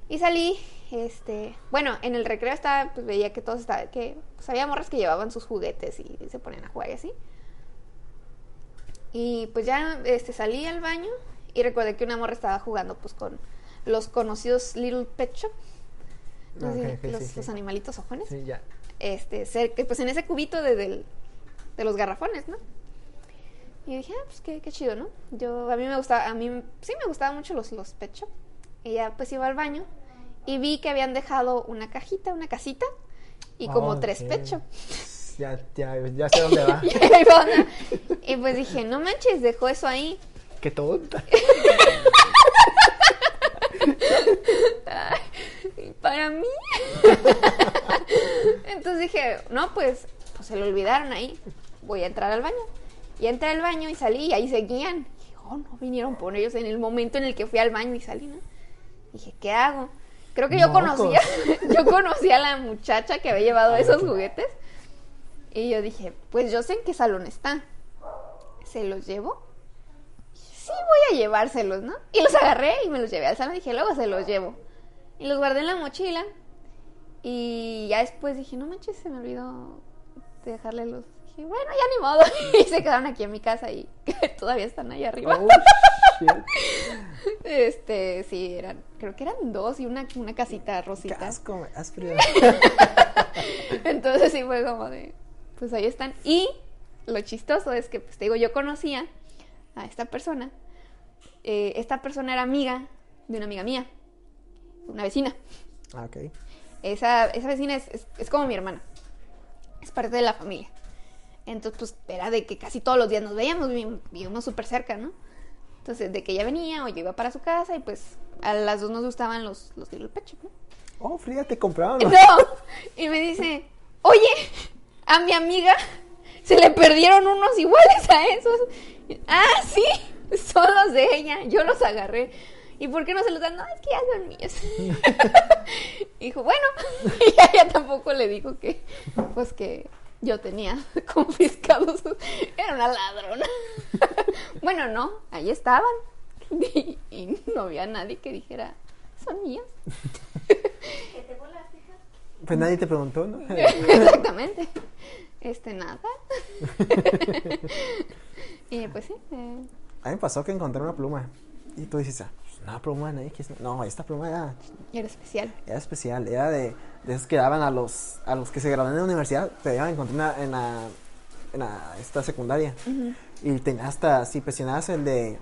Y salí, este, bueno, en el recreo estaba, pues veía que todos estaban, que pues, había morras que llevaban sus juguetes y se ponían a jugar y así. Y pues ya, este, salí al baño y recordé que una morra estaba jugando, pues, con los conocidos Little Pet Shop. Ah, los, sí, animalitos ojones Sí, ya. este, cerca, pues en ese cubito de, del- de los garrafones, ¿no? Y dije, ah, pues qué, qué chido, ¿no? Yo, a mí me gustaba, a mí sí me gustaban mucho los, los pet shop. Y ya pues iba al baño y vi que habían dejado una cajita, una casita, y como Ah, tres ok. pecho. Ya, ya, ya sé dónde va. Y pues dije, no manches, dejó eso ahí. Qué tonta. Y para mí. Entonces dije, no, pues, pues se lo olvidaron ahí. Voy a entrar al baño. Y entré al baño y salí y ahí seguían. Dije, oh, no vinieron por ellos en el momento en el que fui al baño y salí, ¿no? Dije, ¿qué hago? Creo que yo Mocos. conocía, yo conocía a la muchacha que había llevado esos juguetes. Y yo dije, pues yo sé en qué salón está. ¿Se los llevo? Sí, voy a llevárselos, ¿no? Y los agarré y me los llevé al salón. Dije, luego se los llevo. Y los guardé en la mochila. Y ya después dije, no manches, se me olvidó de dejarle los. Dije, bueno, ya ni modo. Y se quedaron aquí en mi casa y todavía están ahí arriba. Oh. Este, sí, eran, creo que eran dos y una, una casita Qué rosita. asco, frío. Entonces sí fue como de, pues ahí están. Y lo chistoso es que, pues te digo, yo conocía a esta persona. Eh, esta persona era amiga de una amiga mía, una vecina. Ah, ok. Esa, esa vecina es, es- es como mi hermana, es parte de la familia. Entonces, pues era de que casi todos los días nos veíamos, vivimos súper cerca, ¿no? Entonces, de que ella venía o yo iba para su casa y pues a las dos nos gustaban los, los del pecho, ¿no? Oh, Frida, te compraron. No. Y me dice, oye, a mi amiga se le perdieron unos iguales a esos. Ah, sí, son los de ella. Yo los agarré. ¿Y por qué no se los dan? No, es que ya son míos. Dijo, bueno. Y a ella tampoco le dijo que, pues que yo tenía confiscados. sus- Era una ladrona. Bueno, no, ahí estaban. Y, y no había nadie que dijera, son míos. Pues nadie te preguntó, ¿no? Exactamente. Este, nada. y pues sí. eh, A mí me pasó que encontré una pluma. Y tú dices, ah, pues, una pluma, quiso- No, esta pluma era, era especial. era especial. Era de, de esas que daban a los, a los que se graduaban en la universidad. Te iban a encontrar en la, en la, en la- esta secundaria. Y tenía hasta, si presionabas el de. eh,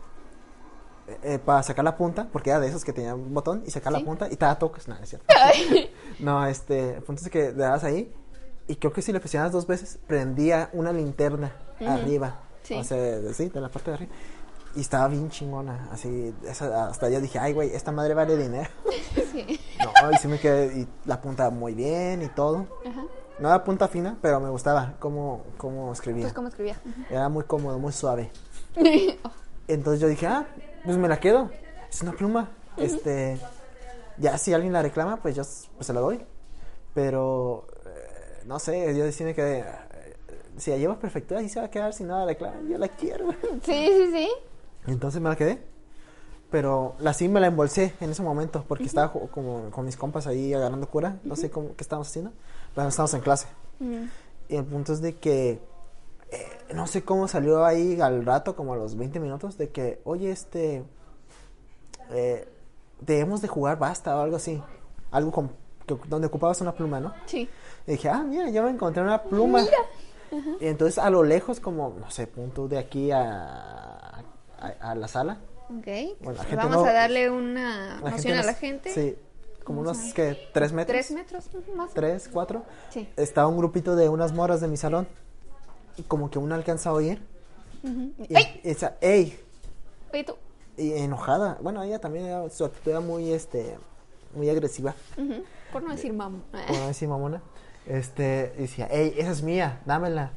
eh, para sacar la punta, porque era de esos que tenían un botón y sacar Sí. la punta y te da toques. No es cierto. No, este, el punto es que le dabas ahí y creo que si le presionabas dos veces prendía una linterna arriba. Sí. O sea, de, sí, de la parte de arriba. Y estaba bien chingona, así, esa- hasta yo dije, ay, güey, esta madre vale dinero. sí. No, y sí me quedé, y la punta muy bien y todo. Ajá. No era punta fina, pero me gustaba cómo, cómo escribía. Pues, ¿cómo escribía? Era muy cómodo, muy suave. Oh, Entonces yo dije, ah, pues me la quedo. Es una pluma. Este, ya si alguien la reclama, pues yo pues se la doy. Pero, no sé, yo me quedé, eh, si la llevas perfecta, ahí se va a quedar si nada la reclama. Yo la quiero. sí, sí, sí. Entonces me la quedé. Pero la sí me la embolsé en ese momento porque estaba como con mis compas ahí agarrando cura. No sé cómo, qué estábamos haciendo. Pero estábamos en clase. Y el punto es de que eh, no sé cómo salió ahí al rato, como a los 20 minutos, de que, oye, este, eh, debemos de jugar basta o algo así. Algo con, que- donde ocupabas una pluma, ¿no? Sí. Y dije, ah, mira, yo me encontré una pluma. Y entonces a lo lejos, como, no sé, punto de aquí a, a, a la sala. Ok. Bueno, la Pues gente Vamos no- a darle una noción a la gente. Sí, como unos, que ¿Tres metros? Tres metros más. ¿Tres, cuatro? Sí. Estaba un grupito de unas moras de mi salón. Y como que una alcanza a oír. Ujú. Y ¡Ey! esa, ey, Oye, tú. y enojada. Bueno, ella también era, su actitud era muy, este, muy agresiva, Ujú. Por no decir mamá. por no decir mamona. Este, decía, ey, esa es mía, dámela.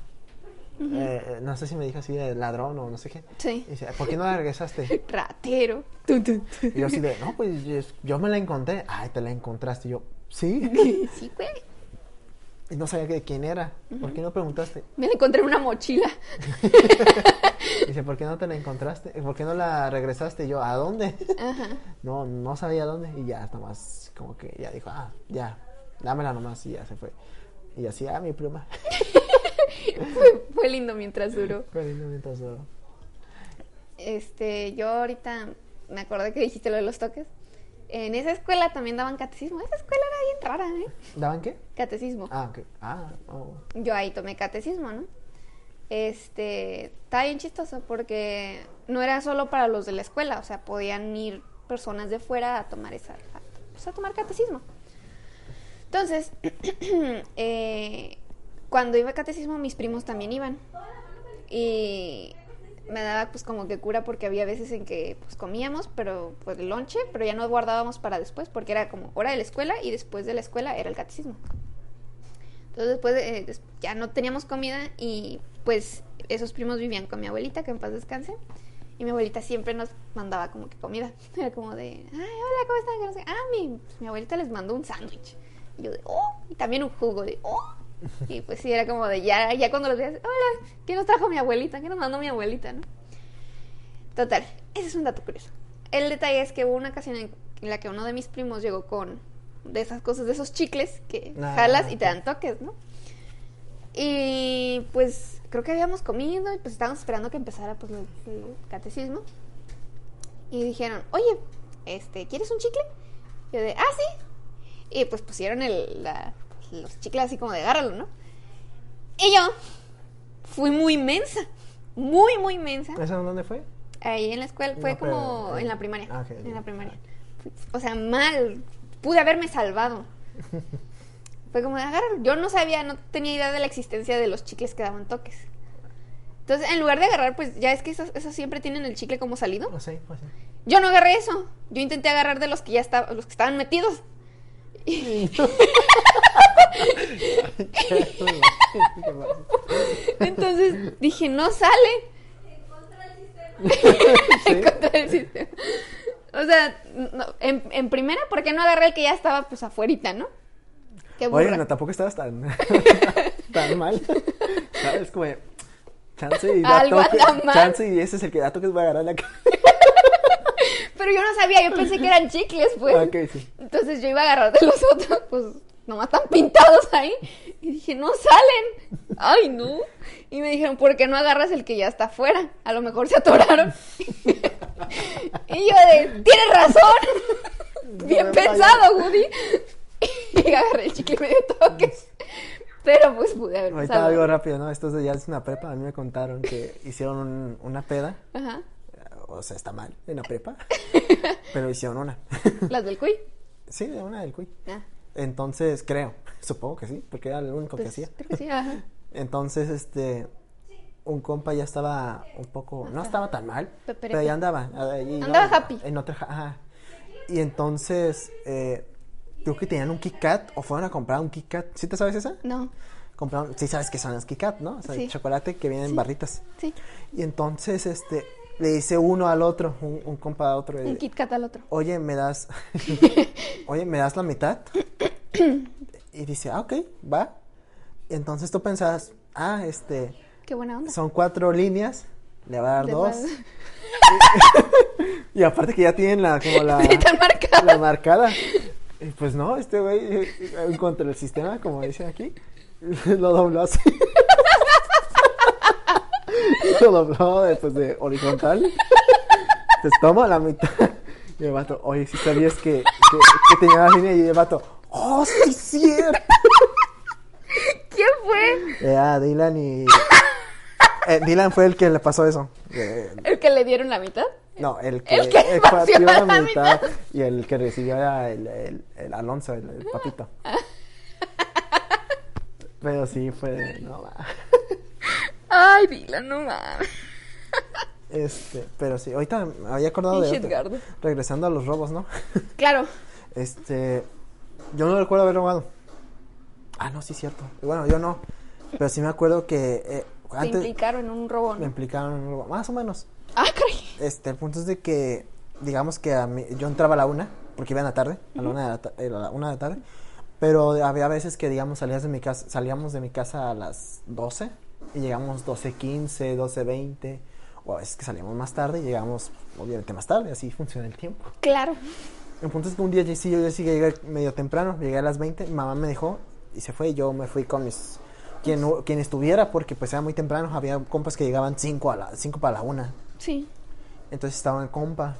Eh, no sé si me dijo así de ladrón o no sé qué. Sí. Y decía, ¿por qué no la regresaste? Ratero. Tun, tun. Y yo así de, no, pues yo, yo me la encontré. Ay, te la encontraste. Y yo, sí. Sí, güey. Y no sabía de quién era. ¿Por qué no preguntaste? Me la encontré en una mochila. Dice, ¿por qué no te la encontraste? ¿Por qué no la regresaste? Y yo, ¿a dónde? Ajá. No, no sabía dónde. Y ya, nomás, como que ya dijo, ah, ya, dámela nomás. Y ya se fue. Y así, ah, mi pluma. Fue, fue lindo mientras duró. Fue lindo mientras duró. Este, yo ahorita me acordé que dijiste lo de los toques. En esa escuela también daban catecismo. Esa escuela era bien rara, ¿eh? ¿Daban qué? Catecismo. Ah, ok. Ah, oh. Yo ahí tomé catecismo, ¿no? Este, está bien chistoso porque no era solo para los de la escuela, o sea, podían ir personas de fuera a tomar esa, pues, a tomar catecismo. Entonces, eh, cuando iba a catecismo, mis primos también iban. Y me daba pues como que cura porque había veces en que pues comíamos, pero pues el lonche, pero ya no guardábamos para después porque era como hora de la escuela y después de la escuela era el catecismo. Entonces después eh, ya no teníamos comida y pues esos primos vivían con mi abuelita, que en paz descanse. Y mi abuelita siempre nos mandaba como que comida. Era como de, ay, hola, ¿cómo están? No sé- Ah, mi, pues, mi abuelita les mandó un sándwich. Y yo de, oh, y también un jugo de, oh. Y pues sí, era como de, ya, ya cuando los veías, hola, ¿qué nos trajo mi abuelita? ¿Qué nos mandó mi abuelita, no? Total, ese es un dato curioso. El detalle es que hubo una ocasión en la que uno de mis primos llegó con de esas cosas, de esos chicles que Ah, jalas y te dan toques, ¿no? Y pues creo que habíamos comido y pues estábamos esperando que empezara pues el, el catecismo. Y dijeron, oye, este, ¿quieres un chicle? Y yo de, ah, sí. Y pues pusieron el, la- los chicles así como de agárralo, ¿no? Y yo fui muy mensa, muy, muy mensa. ¿Eso dónde fue? Ahí en la escuela, fue No, pero, como eh, en la primaria. ah, ok, en la primaria. O sea, mal. Pude haberme salvado. Fue como, agárralo. Yo no sabía, no tenía idea de la existencia de los chicles que daban toques. Entonces, en lugar de agarrar, pues ya es que esos, esos siempre tienen el chicle como salido. No sé, pues sí. Yo no agarré eso. Yo intenté agarrar de los que ya estaban, los que estaban metidos. Entonces dije, no sale. En contra del sistema. O sea, no, en, en primera, ¿por qué no agarré el que ya estaba pues afuerita, no? Qué burra. Oye, no, tampoco estabas tan, tan mal. ¿Sabes? Como chance y da Algo toque- anda mal. Chance y ese es el que da toques va a agarrar la cara. Pero yo no sabía, yo pensé que eran chicles, pues. Ok, sí. Entonces yo iba a agarrar de los otros, pues nomás están pintados ahí. Y dije, no salen. Ay, no. Y me dijeron, ¿por qué no agarras el que ya está afuera? A lo mejor se atoraron. y yo de, tienes razón. Bien pensado, Woody. y agarré el chicle y me dio toques. Pero pues pude haber Ahorita algo rápido, ¿no? Esto ya es una prepa. A mí me contaron que hicieron un- una peda. Ajá. O sea, está mal en la prepa. pero hicieron una. Las del cuy. sí, de una del cuy. Ah, Entonces, creo. Supongo que sí, porque era lo único que pues, hacía. creo que sí, ajá. Entonces, este, un compa ya estaba un poco, no estaba tan mal, Peperepe. pero ya andaba. ahí Andaba happy. En otra, ajá. Y entonces, eh, creo que tenían un Kit Kat o fueron a comprar un Kit Kat. ¿Sí te sabes esa? No, Compraron, sí sabes que son los Kit Kat, ¿no? O sea, Sí. el chocolate que viene en Sí. barritas. sí. Y entonces, este, le dice uno al otro, un, un compa a otro, Un eh, Kit Kat al otro. oye, ¿me das, oye, ¿me das la mitad? y dice, ah, ok, va. Y entonces tú pensabas, ah, este, Qué buena onda. son cuatro líneas, le va a dar Le dos. a- Y aparte que ya tienen la, como la, Sí, marcada. la marcada. Pues no, este güey, eh, en contra del sistema, como dicen aquí, lo dobló así. lo dobló de, pues, de horizontal. Pues toma la mitad. Y el vato, oye, si sabías que, que, que tenía la línea y el vato, oh, sí, cierto. ¿Quién fue? Era Dylan y... eh, Dylan fue el que le pasó eso. Eh, ¿El que le dieron la mitad? No, el que, El que partió la la mitad, mitad. y el que recibió era el, el, el Alonso, el, el papito. Pero sí fue, no va. Ay, Dylan, no mames. Este, pero sí, ahorita me había acordado de otro. Regresando a los robos, ¿no? Claro. Este, yo no recuerdo haber robado. Ah, no, sí, cierto. Bueno, yo no. Pero sí me acuerdo que eh, antes implicaron en un robo, me implicaron en un robo. Más o menos. Ah, caray. Este, el punto es de que, digamos que a mí, yo entraba a la una, porque iba en la tarde, a la una de la, ta- eh, a la una de la tarde, pero había veces que, digamos, salías de mi casa, salíamos de mi casa a las 12 y llegamos 12.15, 12.20, o a veces que salíamos más tarde y llegamos, obviamente, más tarde, así funciona el tiempo. Claro. El punto es que un día sí, yo sí llegué medio temprano, llegué a las 20, mi mamá me dejó y se fue y yo me fui con mis... Quien, quien estuviera, porque pues era muy temprano, había compas que llegaban 5 a la, cinco para la una. Sí. Entonces estaba el compa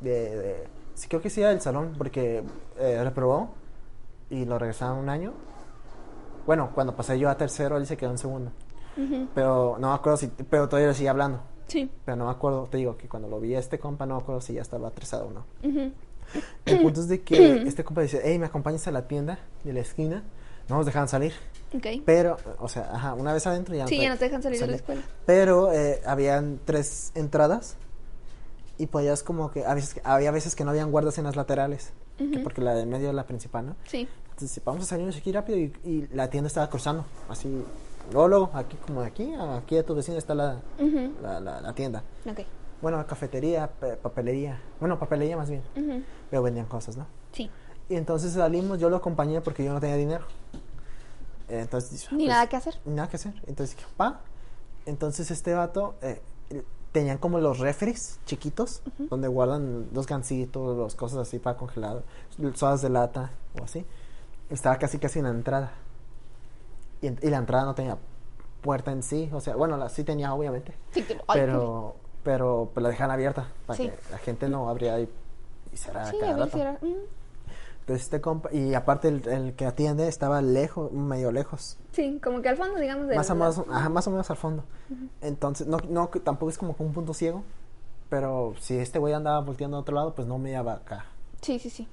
de, de- sí, creo que sí era del salón porque eh, reprobó y lo regresaron un año. Bueno, cuando pasé yo a tercero, él se quedó en segundo. Pero no me acuerdo si, pero todavía lo sigue hablando. Sí. Pero no me acuerdo, te digo que cuando lo vi a este compa no me acuerdo si ya estaba atrasado o no. El punto es de que este compa dice, hey, ¿me acompañas a la tienda de la esquina? No nos dejaban salir. Ok. Pero, o sea, ajá, una vez adentro ya Sí, te- ya no te dejan salir de la escuela. Pero eh, habían tres entradas y podías como que, a veces, había veces que no habían guardas en las laterales, que Ujú. porque la de medio es la principal, ¿no? Sí. Entonces, vamos a salirnos aquí rápido y, y la tienda estaba cruzando, así, luego, luego, aquí como de aquí, aquí a tu vecina está la, Ujú. la, la- la tienda. Ok. Bueno, cafetería, pe- papelería, bueno, papelería más bien, Ujú. pero vendían cosas, ¿no? Sí. Y entonces salimos, yo lo acompañé porque yo no tenía dinero. Entonces, dije, Ni pues, nada que hacer. nada que hacer. Entonces dije, pa. Entonces este vato eh, tenían como los refres chiquitos donde guardan los gancitos, las cosas así para congelar, sodas de lata o así. Estaba casi casi en la entrada. Y, la entrada no tenía puerta en sí, o sea, bueno, la sí tenía obviamente, Sí, ay, pero pero pues, la dejan abierta para Sí. que la gente no abriera y, y cerrara Sí, cada rato. mm, este compa, y aparte el, el que atiende estaba lejos, medio lejos. Sí, como que al fondo, digamos. Más o, menos, ajá, más o menos al fondo. Entonces, no, no, tampoco es como un punto ciego. Pero si este güey andaba volteando a otro lado, pues no me iba acá. Sí, sí, sí.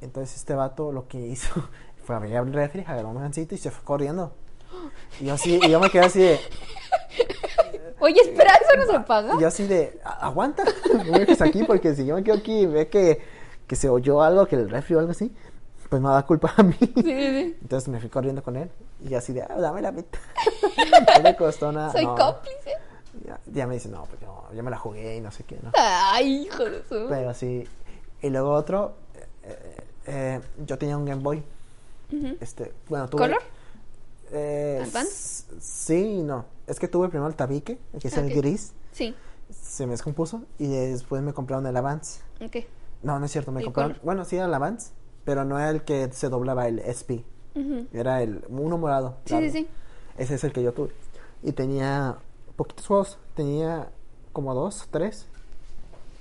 Entonces este vato lo que hizo fue abrir el refri, agarró un gancito y se fue corriendo. Y yo así, y yo me quedé así de, Oye, espera, ¿eso no se paga? y yo así de, "A- aguanta, no me dejes aquí porque si yo me quedo aquí ve que, que se oyó algo, que el refri o algo así, pues me va a dar culpa a mí. Sí, sí, sí. Entonces me fui corriendo con él y así de, ah, dame la mitad. no me costó nada. Soy no. cómplice. Ya, ya me dice, no, pues yo, yo me la jugué y no sé qué, ¿no? Ay, hijo de su. Pero sí. Y luego otro, eh, eh, yo tenía un Game Boy. Este, bueno, tuve. ¿Color? Eh, ¿Advance? Sí y no. Es que tuve primero el tabique, que es Ok. el gris, Sí. se me descompuso. Y después me compraron el Avance. Ok. No, no es cierto, me ¿Y compraron. Bueno, sí era el Avance, pero no era el que se doblaba, el SP. Era el uno morado. Sí, largo. sí, sí. Ese es el que yo tuve. Y tenía poquitos juegos. Tenía como dos, tres.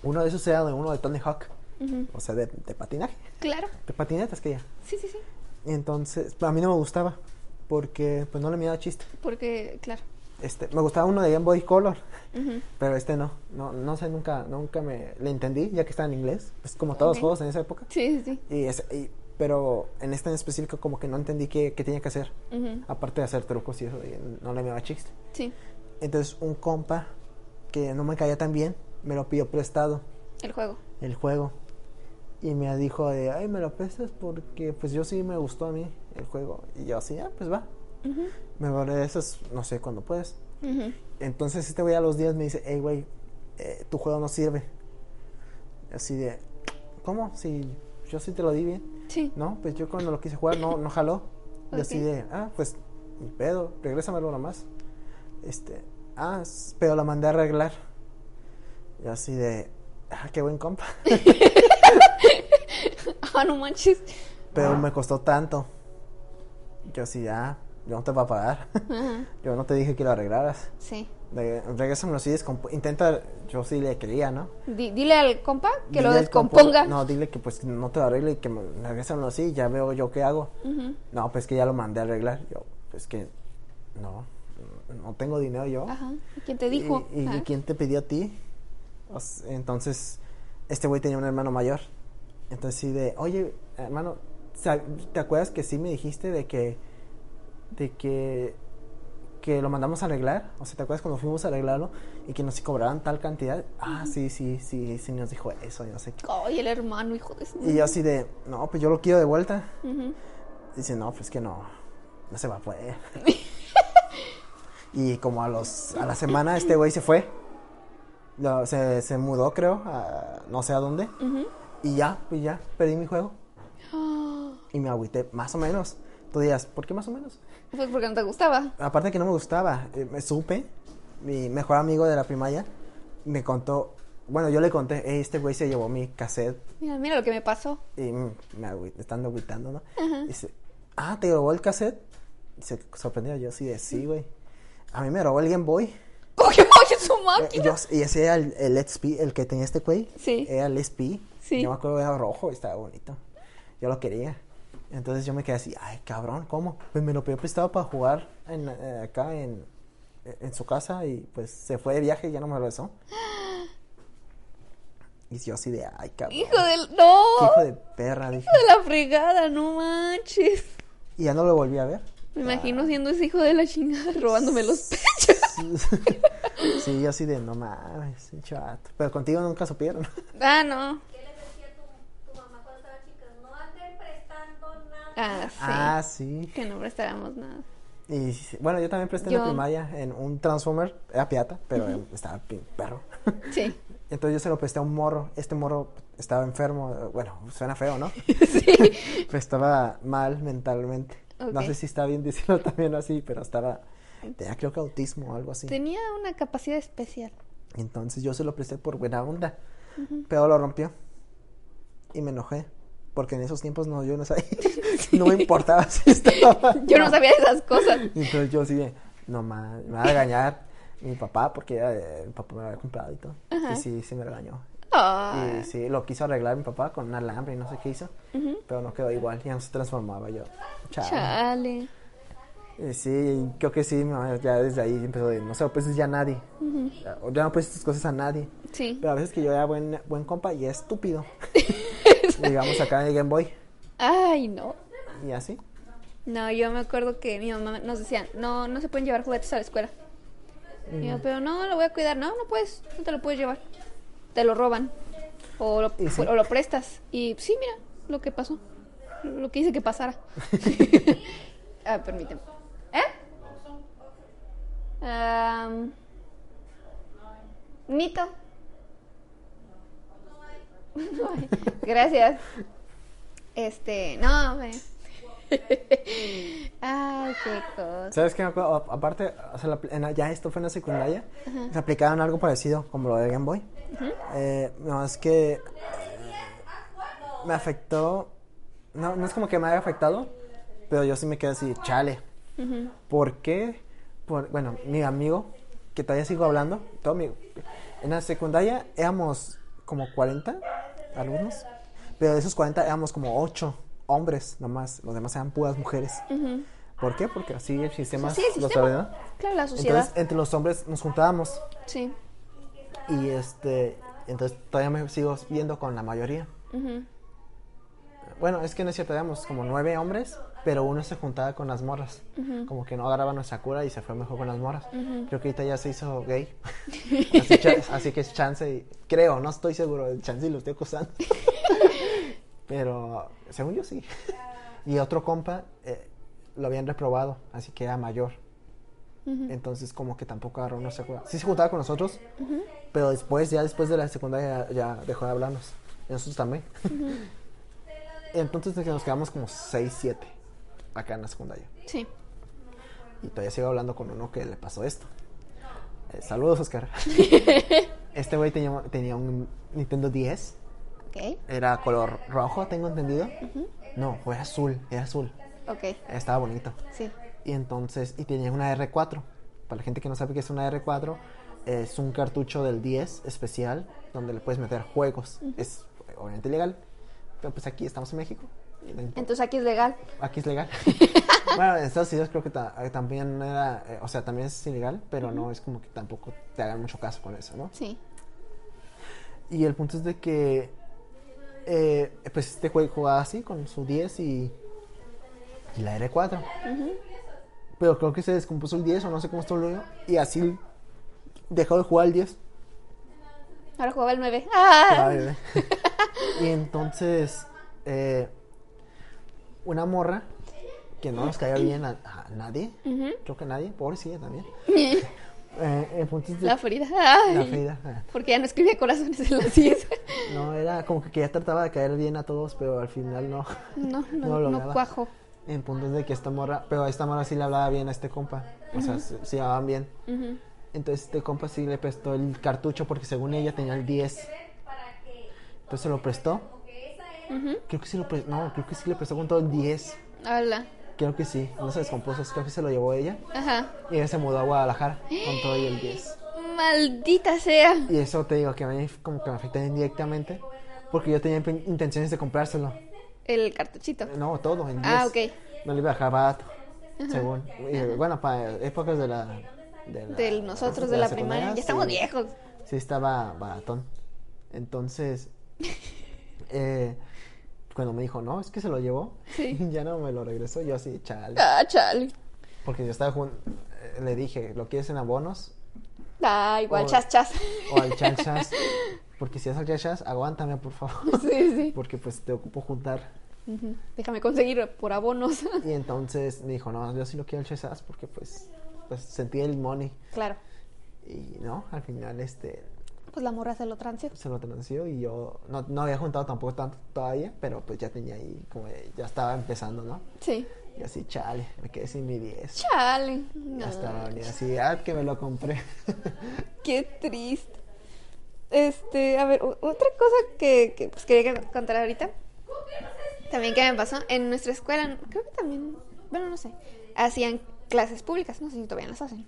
Uno de esos era de uno de Tony Hawk. O sea, de, de patinaje. Claro. De patinetas que ya. Sí, sí, sí. Y entonces, a mí no me gustaba. Porque pues no le miraba chiste. Porque, claro. Este, me gustaba uno de Game Boy Color. Pero este no. No, no sé, nunca, nunca me le entendí, ya que estaba en inglés. Es como todos los juegos en esa época. Sí, sí, sí. Y ese- y- pero en este en específico como que no entendí qué, qué tenía que hacer. Aparte de hacer trucos y eso, y no le miraba chiste. Sí. Entonces un compa que no me caía tan bien, me lo pidió prestado El juego. el juego. Y me dijo de, ay, me lo prestas porque pues yo sí me gustó a mí el juego. Y yo así, ah, pues va. Ujú. Me lo regresas, no sé cuándo puedes. Entonces este güey a los días me dice, hey, güey, eh, tu juego no sirve. Así de, ¿cómo? Si yo sí te lo di bien. Sí. No, pues yo cuando lo quise jugar no, no jaló. Y así de, ah, pues, ni pedo, regrésamelo nomás. Este, ah, pero la mandé a arreglar. Y así de, ah, qué buen compa. Ah, no manches. Pero me costó tanto. Yo así, ah, yo no te voy a pagar. Ajá. yo no te dije que lo arreglaras. Sí. Regrésamelo así, descomp- intenta, yo sí le quería, ¿no? Di- dile al compa que lo Dile descomponga. No, dile que pues no te lo arregle y que me regrésamelo así, ya veo yo qué hago. No, pues que ya lo mandé a arreglar. Yo, pues que no, no tengo dinero yo. Ajá. ¿Y ¿Quién te dijo? ¿Y, quién te pidió a ti? Entonces, este güey tenía un hermano mayor. Entonces sí de, oye, hermano, ¿te acuerdas que sí me dijiste de que, de que, que lo mandamos a arreglar? O sea, ¿te acuerdas cuando fuimos a arreglarlo y que nos cobraban tal cantidad? Ah, sí, sí, sí, sí nos dijo eso, yo sé qué. Ay, el hermano, hijo de. Y yo así de, no, pues yo lo quiero de vuelta. Dice, no, pues que no, no se va a poder. y como a los, a la semana este güey se fue. Se, se mudó, creo, a no sé a dónde. Y ya, pues ya, perdí mi juego. Ah, Y me agüité, más o menos. Tú dirás, ¿por qué más o menos? Pues porque no te gustaba. Aparte que no me gustaba, eh, me supe, mi mejor amigo de la primaria me contó, bueno, yo le conté, "Ey, este güey se llevó mi cassette Mira, mira lo que me pasó. y me agüi- estando agüitando, ¿no? Ajá. Dice, ah, ¿te robó el cassette? Y se sorprendió, yo sí de, sí, güey. A mí me robó el Game Boy. Cogió su Eh, y, máquina. yo- y ese era el, el Let's P, el que tenía este güey. Sí. Era el SP. Sí. Yo me acuerdo era rojo, estaba bonito. Yo lo quería. Entonces yo me quedé así, ay, cabrón, ¿cómo? Pues me lo pidió prestado para jugar en, eh, acá en, en su casa y pues se fue de viaje y ya no me regresó. Y yo así de, ay, cabrón. Hijo del. ¡No! qué hijo de perra, dije. Hijo de la fregada, no manches. Y ya no lo volví a ver. Me imagino siendo ese hijo de la chingada robándome los pechos. sí, yo así de, no mames, chato. Pero contigo nunca supieron. Ah, no. ¿Qué le decía tu, tu mamá cuando estaba chica? No anden prestando nada. Ah, sí. Ah, sí. Que no prestáramos nada. Y bueno, yo también presté en la primaria en un Transformer, era pirata, pero estaba bien perro. Sí. Entonces yo se lo presté a un morro. Este morro estaba enfermo. Bueno, suena feo, ¿no? sí. Pero estaba mal mentalmente. No sé si está bien decirlo también así, pero estaba. Tenía creo que autismo o algo así. Tenía una capacidad especial. Entonces yo se lo presté por buena onda. Pero lo rompió. Y me enojé. Porque en esos tiempos no, yo no sabía. No me importaba si estaba. Yo no sabía esas cosas. Entonces yo así de, no ma, me va a regañar mi papá porque mi papá me lo había comprado y todo. Ajá. Y sí, sí me regañó. Ah. Y sí, lo quiso arreglar mi papá con un alambre y no sé qué hizo. Pero no quedó igual, ya no se transformaba yo. Chale. Chale. Y sí, creo que sí, mamá ya desde ahí empezó de, no se lo prestes ya a nadie. O Ya no prestes tus cosas a nadie. Sí. Pero a veces que yo era buen, buen compa y estúpido. Digamos acá en el Game Boy. Ay, no. Y así. No, yo me acuerdo que mi mamá nos decía, no, no se pueden llevar juguetes a la escuela. Y yo, pero no, lo voy a cuidar. No, no puedes, no te lo puedes llevar. Te lo roban. O lo, sí. o lo prestas. Y sí, mira lo que pasó. Lo que hice que pasara. ah, permíteme. ¿Eh? Am, Nito. Gracias. Este, no, me... Ay, qué cosa. ¿Sabes qué? Aparte, o sea, la- ya esto fue en la secundaria, se aplicaron algo parecido como lo de Game Boy. Eh, no, es que eh, me afectó, no, no es como que me haya afectado, pero yo sí me quedé así, chale. ¿Por qué? Por, bueno, mi amigo, que todavía sigo hablando, todo mi- en la secundaria éramos como 40 alumnos, pero de esos 40 éramos como 8 hombres nomás, los demás eran puras mujeres. ¿Por qué? Porque así el sistema Sí, el sistema. Claro, la sociedad. Entonces, entre los hombres nos juntábamos sí. y este, entonces todavía me sigo viendo con la mayoría. Bueno, es que no es cierto, éramos como nueve hombres, pero uno se juntaba con las morras. Como que no agarraba nuestra cura y se fue mejor con las morras. Creo que ahorita ya se hizo gay. así, que es chance, y, creo, no estoy seguro, el chance y lo estoy acusando. pero según yo sí. y otro compa eh, lo habían reprobado, así que era mayor. Entonces como que tampoco agarró nuestra cura. Sí se juntaba con nosotros, pero después, ya después de la secundaria, ya, ya dejó de hablarnos. Y nosotros también. Entonces nos quedamos como 6, 7 acá en la secundaria. Sí. Y todavía sigo hablando con uno que le pasó esto. Eh, saludos, Oscar. este güey tenía, tenía un Nintendo 10. Ok. Era color rojo, tengo entendido. No, fue azul, era azul. Ok. Estaba bonito. Sí. Y entonces, y tenía una R4. Para la gente que no sabe qué es una R4, es un cartucho del 10 especial donde le puedes meter juegos. Es obviamente ilegal, pero pues aquí estamos en México. Entonces aquí es legal. Aquí es legal. bueno, en Estados Unidos creo que ta- eh, también era, eh, o sea, también es ilegal, pero no es como que tampoco te hagan mucho caso con eso, ¿no? Sí. Y el punto es de que, eh, pues este juego jugaba así con su 10 y, y la R4. Pero creo que se descompuso el 10 o no sé cómo estuvo luego. Y así dejó de jugar el 10. Ahora jugaba el 9. ¡Ah! Y entonces, eh, una morra que no nos caía bien a, a nadie, creo que a nadie, pobrecilla también. Eh, el punto es de- La Frida. Ay. la Frida, eh, Porque ya no escribía corazones en las 10. No, era como que ya trataba de caer bien a todos, pero al final no. No, No no, cuajo. En punto es de que esta morra, pero a esta morra sí le hablaba bien a este compa. O sea, se, se llevaban bien. Entonces este compa sí le prestó el cartucho porque según ella tenía el 10. Entonces se lo prestó. Ujú. Creo que sí lo prestó. No, creo que sí le prestó con todo el 10. Hola. Creo que sí. No se descompuso. Creo que se lo llevó ella. Ajá. Y ella se mudó a Guadalajara con todo y el 10. Maldita sea. Y eso te digo que a mí como que me afecta indirectamente. Porque yo tenía intenciones de comprárselo. El cartuchito. No, todo en 10. Ah, ok. No le iba a dejar barato. Según. Y, bueno, para épocas de la. De, la- De nosotros de la primaria. Ya estamos viejos. Sí, estaba baratón. Entonces, eh, cuando me dijo, no, es que se lo llevó, Sí. ya no me lo regresó, yo así, chale. Ah, chale. Porque yo estaba jun- eh, le dije, ¿lo quieres en abonos Ah, igual, O- chas, chas. o al chachas? Porque si es al chachas, aguántame, por favor. Sí, sí. Porque pues te ocupo juntar. Déjame conseguir por abonos. Y entonces me dijo, no, yo sí lo quiero al chachas porque pues, pues sentí el money. claro. Y no, al final este Pues la morra se lo transió. se lo transió y yo no, no había juntado tampoco tanto todavía, pero pues ya tenía ahí, como ya estaba empezando, ¿no? Sí. Y así, chale, me quedé sin mi 10. Chale. Ya No, estaba venía así, ah, que me lo compré. Qué triste. Este, a ver, otra cosa que, que pues, quería contar ahorita. También que me pasó en nuestra escuela, creo que también, bueno, no sé, hacían clases públicas, no sé si todavía las hacen,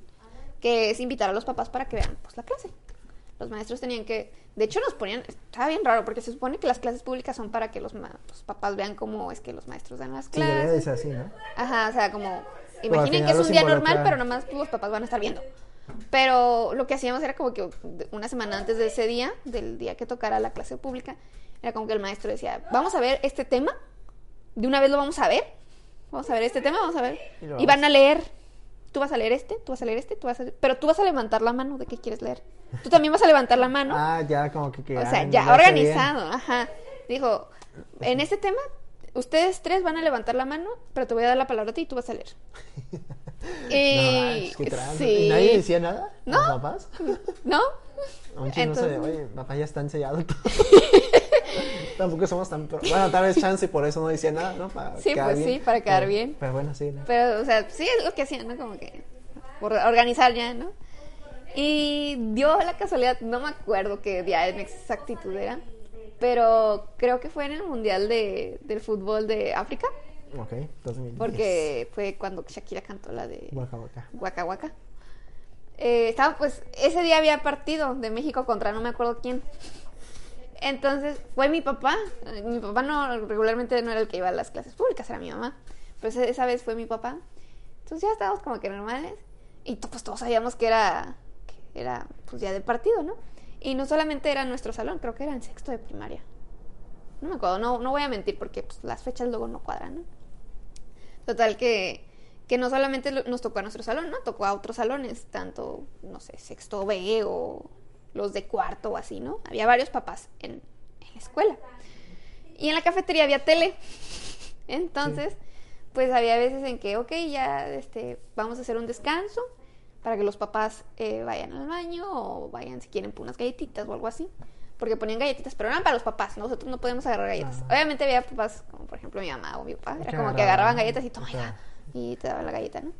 que es invitar a los papás para que vean pues la clase. Los maestros tenían que, de hecho nos ponían, estaba bien raro porque se supone que las clases públicas son para que los, ma- los papás vean cómo es que los maestros dan las Sí, clases. ser así, ¿no? Ajá, o sea, como imaginen que es un día normal, pero nomás los papás van a estar viendo. Pero lo que hacíamos era como que una semana antes de ese día, del día que tocara la clase pública, era como que el maestro decía, vamos a ver este tema, de una vez lo vamos a ver, vamos a ver este tema, vamos a ver. Y van a leer, tú vas a leer este, tú vas a leer este, tú vas a... Pero tú vas a levantar la mano de qué quieres leer. Tú también vas a levantar la mano. Ah, ya como que O quedaron, sea, ya organizado, ajá. Dijo, en este tema, ustedes tres van a levantar la mano, pero te voy a dar la palabra a ti y tú vas a leer. bien. Y, No, manches, qué tranza. sí. ¿Y nadie decía nada? No. ¿Los papás? ¿No? Chino no sé, Entonces- oye, papá ya está ensayado todo. Tampoco somos tan... pro- Bueno, tal vez chance y por eso no decía nada, ¿no? Para Sí, quedar pues bien. sí, para quedar Pero- bien. Pero bueno, sí. ¿no? Pero, o sea, sí es lo que hacían, ¿no? Como que por organizar ya, ¿no? Y dio la casualidad, no me acuerdo qué día en exactitud era, pero creo que fue en el Mundial de, del Fútbol de África, Ok, 2010. porque fue cuando Shakira cantó la de Guaca, guaca. Waka Waka. Eh, estaba, pues, ese día había partido de México contra no me acuerdo quién. Entonces, fue mi papá. Mi papá no, regularmente no era el que iba a las clases públicas, era mi mamá. Pero esa, vez fue mi papá. Entonces ya estábamos como que normales. Y pues todos sabíamos que era, que era pues ya del partido, ¿no? Y no solamente era nuestro salón, creo que era en sexto de primaria. No me acuerdo, no, no voy a mentir porque pues, las fechas luego no cuadran, ¿no? Total que, que no solamente nos tocó a nuestro salón, ¿no? Tocó a otros salones, tanto, no sé, sexto B o los de cuarto o así, ¿no? Había varios papás en, en la escuela. Y en la cafetería había tele. Entonces, pues había veces en que, ok, ya este, vamos a hacer un descanso para que los papás eh, vayan al baño o vayan si quieren por unas galletitas o algo así. Porque ponían galletitas, pero eran para los papás, nosotros no podemos agarrar galletas. Ah. Obviamente había papás, como por ejemplo mi mamá o mi papá, era como que agarraban, galletas y toma o sea. hija", y te daban la galleta, ¿no?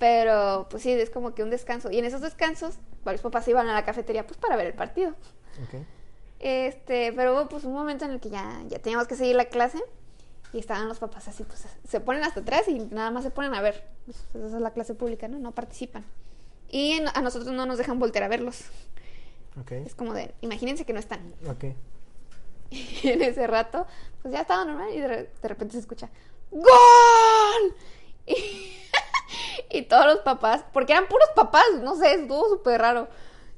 Pero pues sí, es como que un descanso. Y en esos descansos, varios papás iban a la cafetería pues para ver el partido. Este, pero hubo pues un momento en el que ya, ya teníamos que seguir la clase y estaban los papás así, pues se ponen hasta atrás y nada más se ponen a ver. Pues, esa es la clase pública, ¿no? No participan. Y en- a nosotros no nos dejan voltear a verlos. Ok. Es como de, imagínense que no están. Ok. Y en ese rato, pues ya estaba normal y de, de repente se escucha ¡Gol! Y, y todos los papás, porque eran puros papás, no sé, estuvo súper raro.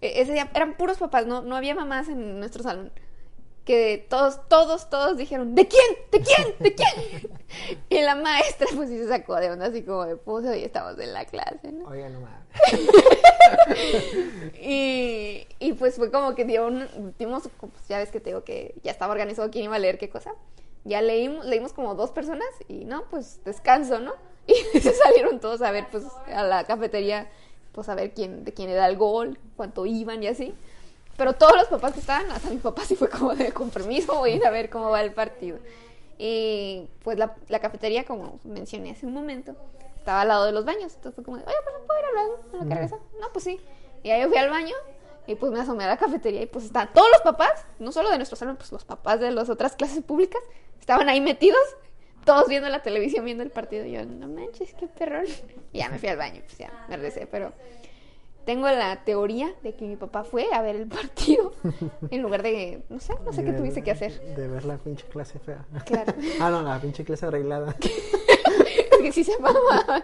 E- Ese día eran puros papás, no, no había mamás en nuestro salón. Que todos, todos, todos dijeron, ¿de quién? ¿De quién? ¿De quién? Y la maestra pues sí se sacó de onda así como de, pues hoy estamos en la clase, ¿no? Oiga, no mames. Y, y pues fue como que dio un, dimos, pues ya ves que te digo que ya estaba organizado quién iba a leer qué cosa. Ya leímos, leímos como dos personas y no, pues descanso, ¿no? Y se salieron todos a ver, pues, a la cafetería, pues a ver quién, de quién era el gol, cuánto iban y así. Pero todos los papás que estaban, hasta mi papá sí fue como de con permiso, voy a ir a ver cómo va el partido. Y pues la, la cafetería, como mencioné hace un momento, estaba al lado de los baños. Entonces fue como de, oye, pues ¿puedo ir al baño en lo que regresa? No, pues sí. Y ahí yo fui al baño y pues me asomé a la cafetería y pues estaban todos los papás, no solo de nuestro salón, pues los papás de las otras clases públicas, estaban ahí metidos, todos viendo la televisión, viendo el partido. Y yo, no manches, qué perrón. Y ya me fui al baño, pues ya me regresé, pero tengo la teoría de que mi papá fue a ver el partido en lugar de, no sé, no sé qué tuviste que hacer. De ver la pinche clase fea. Claro. ah, no, la pinche clase arreglada. Es que sí se mamaba.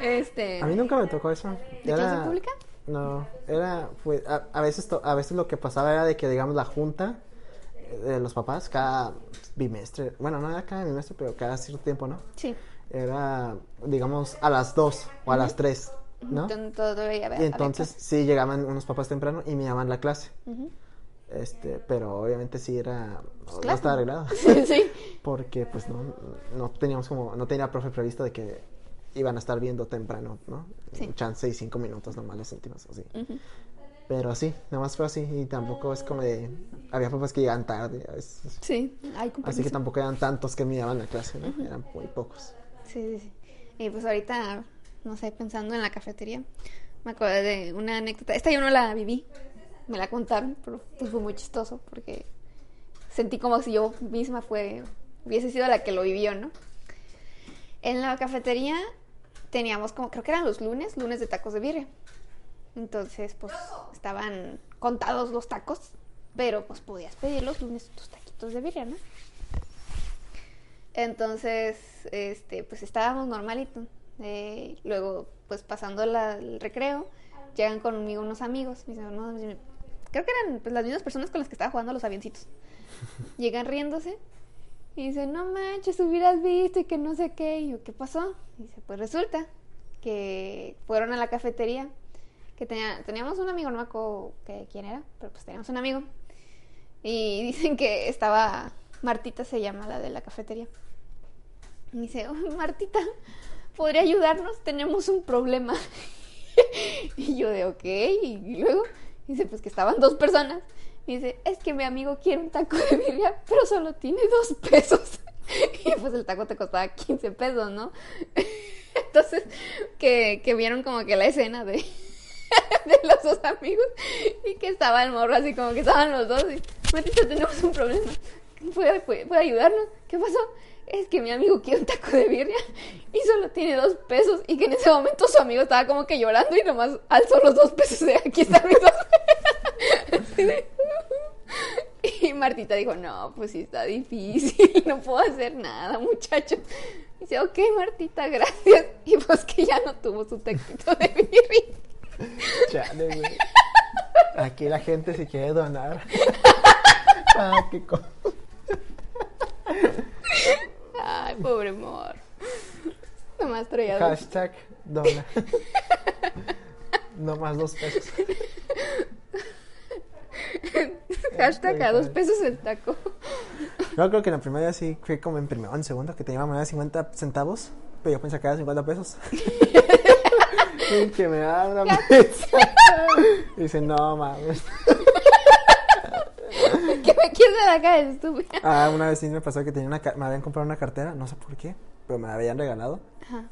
Este. A mí nunca me tocó eso. ¿De Era- clase pública? No, era, pues, a, a veces, to- a veces lo que pasaba era de que, digamos, la junta de los papás cada bimestre, bueno, no era cada bimestre, pero cada cierto tiempo, ¿no? Sí. Era, digamos, a las 2 o a las 3, ¿no? Entonces, Y sí llegaban unos papás temprano y me llamaban la clase. Este, pero obviamente sí era, no clase. estaba arreglado. Sí, sí. Porque pues no, no teníamos como, no tenía profe previsto de que iban a estar viendo temprano, ¿no? Sí. Chance y cinco minutos nomás los últimos, así. Ujú. Pero sí, nomás fue así y tampoco es como de, había papás que llegaban tarde, a veces. Sí. Ay, con Así que tampoco eran tantos que me daban la clase, ¿no? Eran muy pocos. Sí, sí, sí. Y pues ahorita, no sé, pensando en la cafetería, me acordé de una anécdota. Esta yo no la viví, me la contaron, pero pues fue muy chistoso porque sentí como si yo misma fue, hubiese sido la que lo vivió, ¿no? En la cafetería teníamos como, creo que eran los lunes, lunes de tacos de birria. Entonces, pues estaban contados los tacos, pero pues podías pedir los lunes tus taquitos de birria, ¿no? Entonces, este, pues estábamos normalito. Eh, luego, pues pasando la- el recreo, llegan conmigo unos amigos. No, me- creo que eran pues, las mismas personas con las que estaba jugando a los avioncitos. Llegan riéndose y dicen, no manches, hubieras visto y que no sé qué. Y yo, ¿qué pasó? Y dice, pues resulta que fueron a la cafetería. Que tenía, teníamos un amigo, no me acuerdo que- quién era, pero pues teníamos un amigo. Y dicen que estaba, Martita se llama la de la cafetería. Y dice, "Oh, Martita, ¿podría ayudarnos? Tenemos un problema. y yo de, ok, y luego dice, pues que estaban dos personas. Y dice, es que mi amigo quiere un taco de birria, pero solo tiene dos pesos. y pues el taco te costaba 15 pesos, ¿no? Entonces, que, que vieron como que la escena de, de los dos amigos y que estaba el morro así como que estaban los dos y Matito tenemos un problema ¿Puede, puede, ayudarnos? ¿qué pasó? es que mi amigo quiere un taco de birria y solo tiene dos pesos y que en ese momento su amigo estaba como que llorando y nomás alzó los dos pesos de aquí están mis dos y Martita dijo, no, pues sí está difícil, no puedo hacer nada, muchacho. Dice, ok, Martita, gracias. Y pues que ya no tuvo su taquito de birria. Chale, güey. Aquí la gente se quiere donar. ah, qué co- Ay, pobre amor. Nomás traía. Hashtag dona. No más dos pesos. Hashtag a dos pesos el taco. Yo creo que en la primera sí fue como en primero, en segundo, que moneda de 50 centavos, pero yo pensé que era 50 pesos. y que me da una pizza. Y dice, no mames. ¿Qué me quieres de acá, estúpida? Ah, una vez sí me pasó que tenía una me habían comprado una cartera, no sé por qué, pero me la habían regalado. Ajá.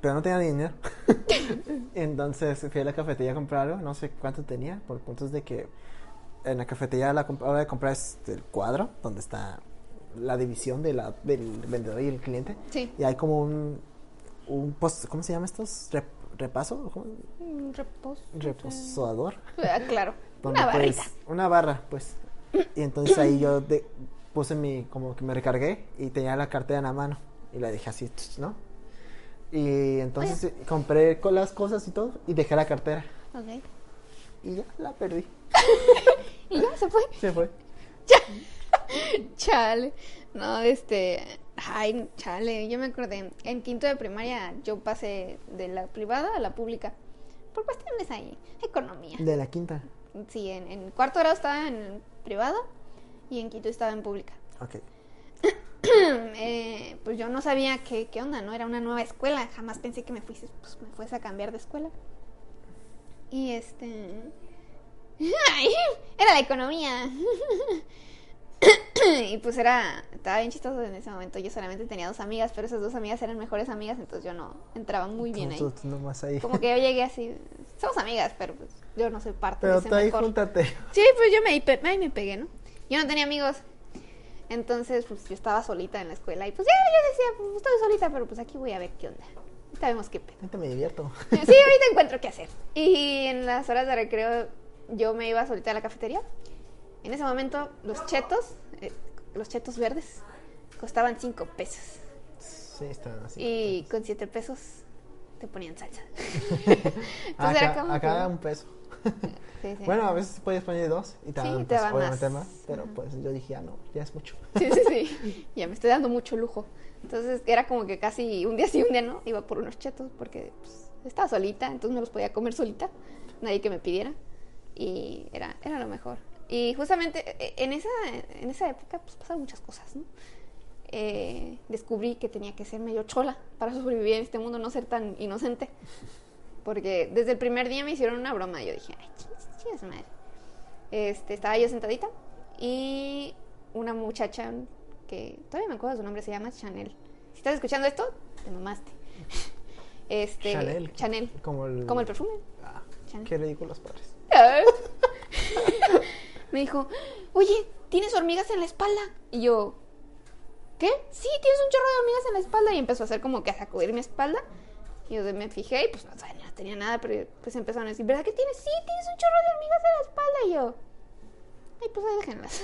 Pero no tenía dinero. Entonces fui a la cafetería a comprar algo, no sé cuánto tenía, por puntos de que en la cafetería la comp- a la hora de comprar es el cuadro, donde está la división de la, del vendedor y el cliente. Sí. Y hay como un, un post, ¿cómo se llama estos? Rep- ¿Repaso? Un reposo. Reposador. Ah, claro. Donde, Una pues, barrita. una barra, pues. Y entonces ahí yo de- puse mi, como que me recargué y tenía la cartera en la mano. Y la dejé así, ¿no? Y entonces compré con las cosas y todo y dejé la cartera. Ok. Y ya la perdí. Y ya se fue. Se fue. Chale. No, este. Ay, chale. Yo me acordé. En quinto de primaria yo pasé de la privada a la pública. Por cuestiones ahí. Economía. De la quinta. Sí, en, en cuarto grado estaba en privada y en quinto estaba en pública. Ok. Eh, pues yo no sabía qué, qué onda, ¿no? Era una nueva escuela. Jamás pensé que me fuese, pues, me fuese a cambiar de escuela. Y este. ¡Ay! Era la economía. y pues era. Estaba bien chistoso en ese momento. Yo solamente tenía dos amigas, pero esas dos amigas eran mejores amigas, entonces yo no entraba muy bien ahí. Tú, tú nomás ahí. Como que yo llegué así. Somos amigas, pero pues yo no soy parte de Pero ese tú ahí mejor. júntate. Sí, pues yo me, ahí me pegué, ¿no? Yo no tenía amigos. Entonces, pues yo estaba solita en la escuela y pues ya yo decía, pues estoy solita, pero pues aquí voy a ver qué onda. Sabemos qué pedo. Ahorita me divierto. Sí, ahorita encuentro qué hacer. Y en las horas de recreo yo me iba solita a la cafetería. En ese momento los chetos, los chetos verdes, costaban 5 pesos. Sí, están así. Y con 7 pesos te ponían salsa. Entonces acá, era como acá que- un peso. Sí, sí. Bueno, a veces puedes poner dos y te Sí, dan, te pues, dan obviamente más. más. Pero pues yo dije, ah, no, ya es mucho. Sí, sí, sí. Ya me estoy dando mucho lujo. Entonces era como que casi un día sí, un día no. Iba por unos chetos porque pues, estaba solita, entonces me los podía comer solita. Nadie que me pidiera. Y era, era lo mejor. Y justamente eh, en esa, en esa época pues pasaron muchas cosas, ¿no? Eh, descubrí que tenía que ser medio chola para sobrevivir en este mundo, no ser tan inocente. Porque desde el primer día me hicieron una broma. Yo dije, ay, chingas madre. Este, estaba yo sentadita y una muchacha que todavía me acuerdo su nombre, se llama Chanel. Si estás escuchando esto, te mamaste. Este, Chanel. Chanel. Como el, Como el perfume. Ah, Chanel. qué ridículos padres. me dijo, oye, ¿tienes hormigas en la espalda? Y yo, ¿qué? Sí, tienes un chorro de hormigas en la espalda. Y empezó a hacer como que a sacudir mi espalda. Y yo me fijé y pues no, sabía, no tenía nada, pero pues empezaron a decir, ¿verdad que tienes? Sí, tienes un chorro de hormigas en la espalda. Y yo, ay, pues ahí déjenlas.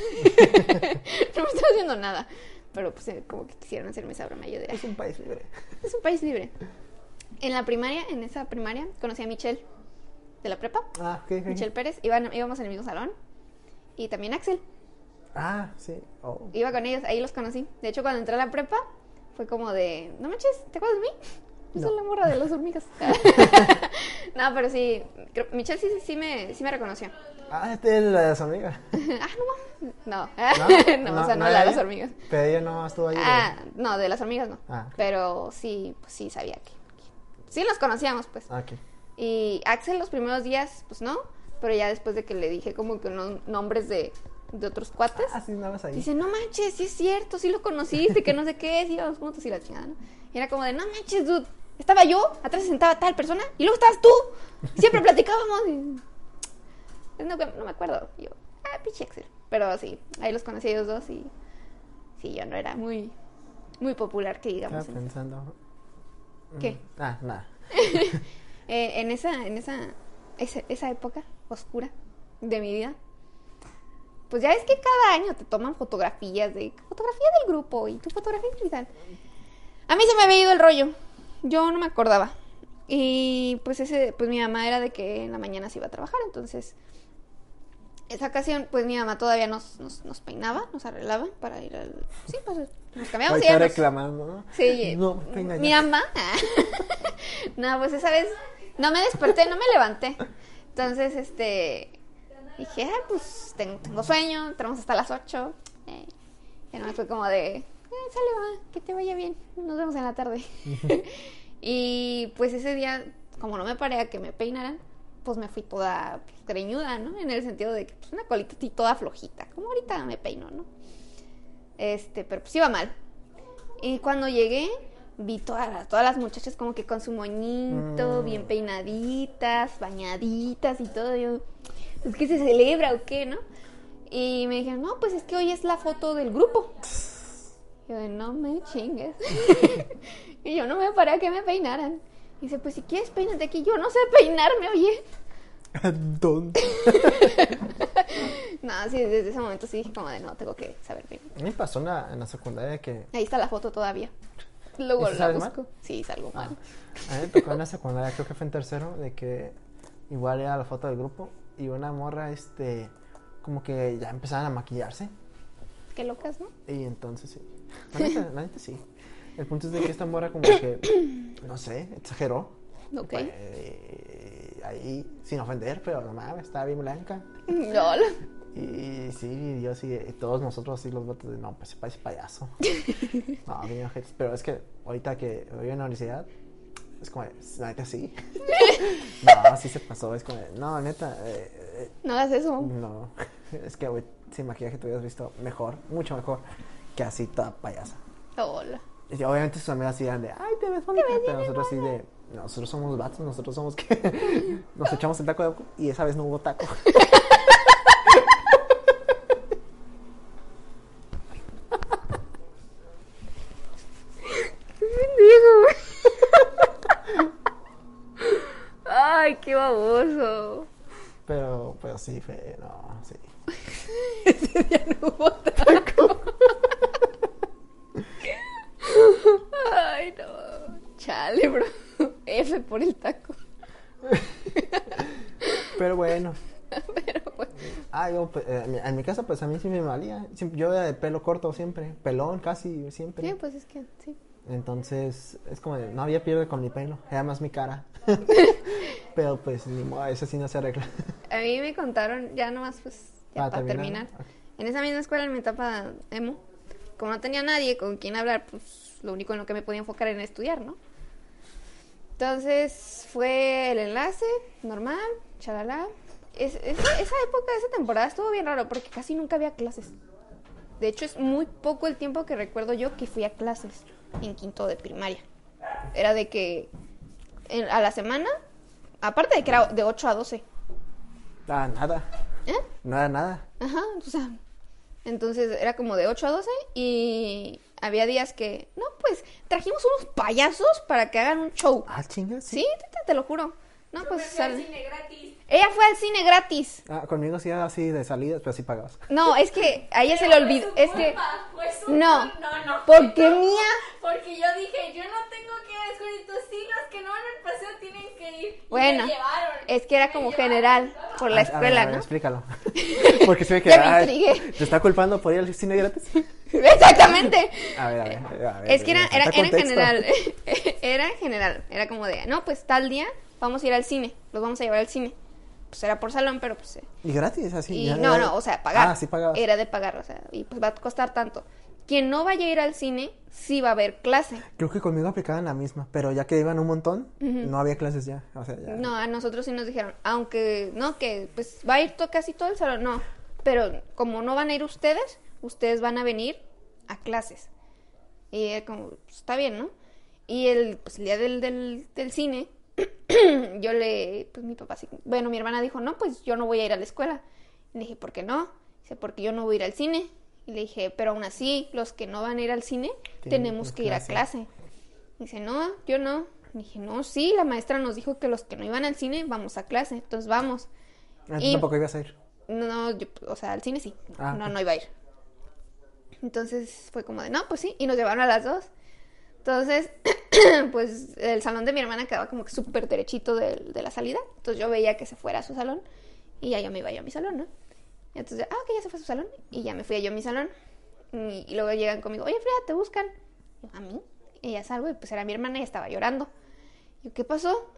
no me está haciendo nada. Pero pues eh, como que quisieron hacerme esa broma. Yo de, Es un país libre. es un país libre. En la primaria, en esa primaria, conocí a Michelle de la prepa. Ah, ok, ok. Michelle Pérez. Iban, íbamos en el mismo salón. Y también Axel. Ah, sí. Oh. Iba con ellos, ahí los conocí. De hecho, cuando entré a la prepa, fue como de, no manches, ¿te acuerdas de mí? Yo soy la morra de las hormigas. no, pero sí, creo- Michelle sí, sí, sí me, sí me reconoció. Ah, este es la de las hormigas. ah, no, no, no, o sea, no, la de las hormigas. Pero ella no estuvo ahí. Ah, no, de las hormigas no. Ah. Pero sí, pues sí sabía que, que- sí nos conocíamos, pues. Ah, ok. Y Axel los primeros días, pues no, pero ya después de que le dije como que unos nombres de, de otros cuates, Ah, sí, nada más ahí. dice, no manches, sí es cierto, sí lo conociste, que no sé qué, sí íbamos juntos y la chingada, ¿no? Y era como de, no manches, dude, estaba yo, atrás se sentaba tal persona, y luego estabas tú, siempre platicábamos, y... No, no me acuerdo, Y yo, ah, pinche Axel, pero sí, ahí los conocí a ellos dos y sí, yo no era muy, muy popular, que Estaba digamos. en- pensando. ¿Qué? Mm, Ah, nada. Eh, en esa, en esa, esa, esa época oscura de mi vida, pues ya es que cada año te toman fotografías de fotografía del grupo y tu fotografía individual. A mí se me había ido el rollo. Yo no me acordaba. Y pues ese, pues mi mamá era de que en la mañana se iba a trabajar, entonces esa ocasión, pues mi mamá todavía nos, nos, nos peinaba, nos arreglaba para ir al... Sí, pues nos cambiamos y Ahorita ya nos- reclamando, ¿no? Sí, No, mi mamá. no, pues esa vez no me desperté, no me levanté. Entonces, este. Dije, ah, pues tengo, tengo sueño, entramos hasta las 8. Eh, y no fue como de, eh, sale, va, que te vaya bien, nos vemos en la tarde. y pues ese día, como no me paré a que me peinaran, pues me fui toda pues, greñuda, ¿no? En el sentido de que pues, una colita así toda flojita, como ahorita me peino, ¿no? Este, pero pues iba mal. Y cuando llegué, vi todas las, todas las muchachas como que con su moñito, Mm. bien peinaditas, bañaditas y todo. Yo, ¿es que se celebra o qué, no? Y me dijeron, no, pues es que hoy es la foto del grupo. Yo no me chingues. y yo no me paré a que me peinaran. Y dice, pues si quieres peínate aquí. Yo no sé peinarme, oye. ¿Dónde? No, sí, desde ese momento sí dije como de, no, tengo que saber mí me pasó en la, en la secundaria que. Ahí está la foto todavía. Luego ¿Y si la sales mal? busco. Sí, salgo Ah, mal. a mí me tocó en la secundaria, creo que fue en tercero, de que igual era la foto del grupo y una morra, este, como que ya empezaban a maquillarse. Qué locas, ¿no? Y entonces sí. La neta, sí. El punto es de que esta morra como que, no sé, exageró. Ok. Pues, eh, ahí, sin ofender, pero no mames, estaba bien blanca. Lol. Y sí, yo sí, y todos nosotros así los votos de, no, pues se parece payaso. no, ojetes. Pero es que ahorita que voy en la universidad, es como, la neta sí. no, sí se pasó, es como, no, neta, eh, eh, No hagas eso. no. Es que, güey, sin maquillaje te hubieras visto mejor, mucho mejor que así toda payasa. Hola. Y obviamente sus amigas así eran de, ay, te ves bonita. Pero nosotros así de, nosotros somos vatos, nosotros somos que nos echamos el taco de y esa vez no hubo taco. baboso. Pero, pero sí, fue, no, sí. Ese día no hubo taco. Ay, no. Chale, bro. F por el taco. pero bueno. Pero bueno. Ah, yo, pues, eh, en mi casa, pues a mí sí me valía. Yo era de pelo corto siempre, pelón casi siempre. Sí, pues es que sí. Entonces, es como de, no había pierde con mi pelo, era más mi cara. Pero pues ni modo, eso sí no se arregla. A mí me contaron, ya nomás pues, ya para terminar. terminar. En esa misma escuela, en mi etapa emo, como no tenía nadie con quien hablar, pues lo único en lo que me podía enfocar era en estudiar, ¿no? Entonces fue el enlace, normal, chalala. Es, es- esa época, esa temporada estuvo bien raro porque casi nunca había clases. De hecho, es muy poco el tiempo que recuerdo yo que fui a clases en quinto de primaria. Era de que en- a la semana, aparte de que era de 8 a 12. Ah, nada, ¿Eh? no era nada. Ajá, o sea, entonces era como de 8 a 12 y había días que, no, pues trajimos unos payasos para que hagan un show. Ah, chingas. Sí, te, te lo juro. No, Yo pues fui al sal- cine gratis. ella fue al cine gratis. Ah, conmigo sí era así de salidas, pero sí pagabas. No, es que a ella se le Pero olvidó, es que culpa, fue su no, no, no. ¿por qué no. mía? Porque yo dije, yo no tengo que ir a la escuela y tú sí, los que no van al paseo tienen que ir. Y Bueno, me llevaron. es que era Me como llevaron. general por la Ah, a ver, escuela, a ver, ¿no? explícalo. Porque se ve que Ya me ay, te está culpando por ir al cine gratis. Exactamente. A ver, a ver. a ver, Es que era, era, era en general, era en general, era como de, no, pues tal día vamos a ir al cine, los vamos a llevar al cine. Pues era por salón, pero pues... Y gratis, así. y ya- no, ya- no, o sea, pagar. Ah, sí pagabas. Era de pagar, o sea, y pues va a costar tanto. Quien no vaya a ir al cine, sí va a haber clase. Creo que conmigo aplicaban la misma, pero ya que iban un montón, no había clases ya. O sea, ya. No, a nosotros sí nos dijeron, aunque, no, que pues va a ir to- casi todo el salón, no. Pero como no van a ir ustedes, ustedes van a venir a clases. Y era como, pues, está bien, ¿no? Y el, pues, el día del, del, del cine, yo le, pues mi papá sí, bueno, mi hermana dijo, no, pues yo no voy a ir a la escuela. Y le dije, ¿por qué no? Dice, porque yo no voy a ir al cine. Y le dije, pero aún así, los que no van a ir al cine, tenemos que ir a clase. clase. Dice, no, yo no. Y dije, no, sí, la maestra nos dijo que los que no iban al cine vamos a clase, entonces vamos. Ah, tú y- tampoco ibas a ir. No, yo, o sea, al cine sí. Ah, no, no iba a ir. Entonces fue como de, no, pues sí, y nos llevaron a las dos. Entonces, pues el salón de mi hermana quedaba como que súper derechito de, la salida. Entonces yo veía que se fuera a su salón y ya yo me iba yo a mi salón, ¿no? Y entonces, ah, ok, ya se fue a su salón y ya me fui yo a mi salón. Y, y luego llegan conmigo, oye, Frida, ¿te buscan? Y yo, a mí. Y ya salgo y pues era mi hermana y estaba llorando. Y yo, ¿qué pasó?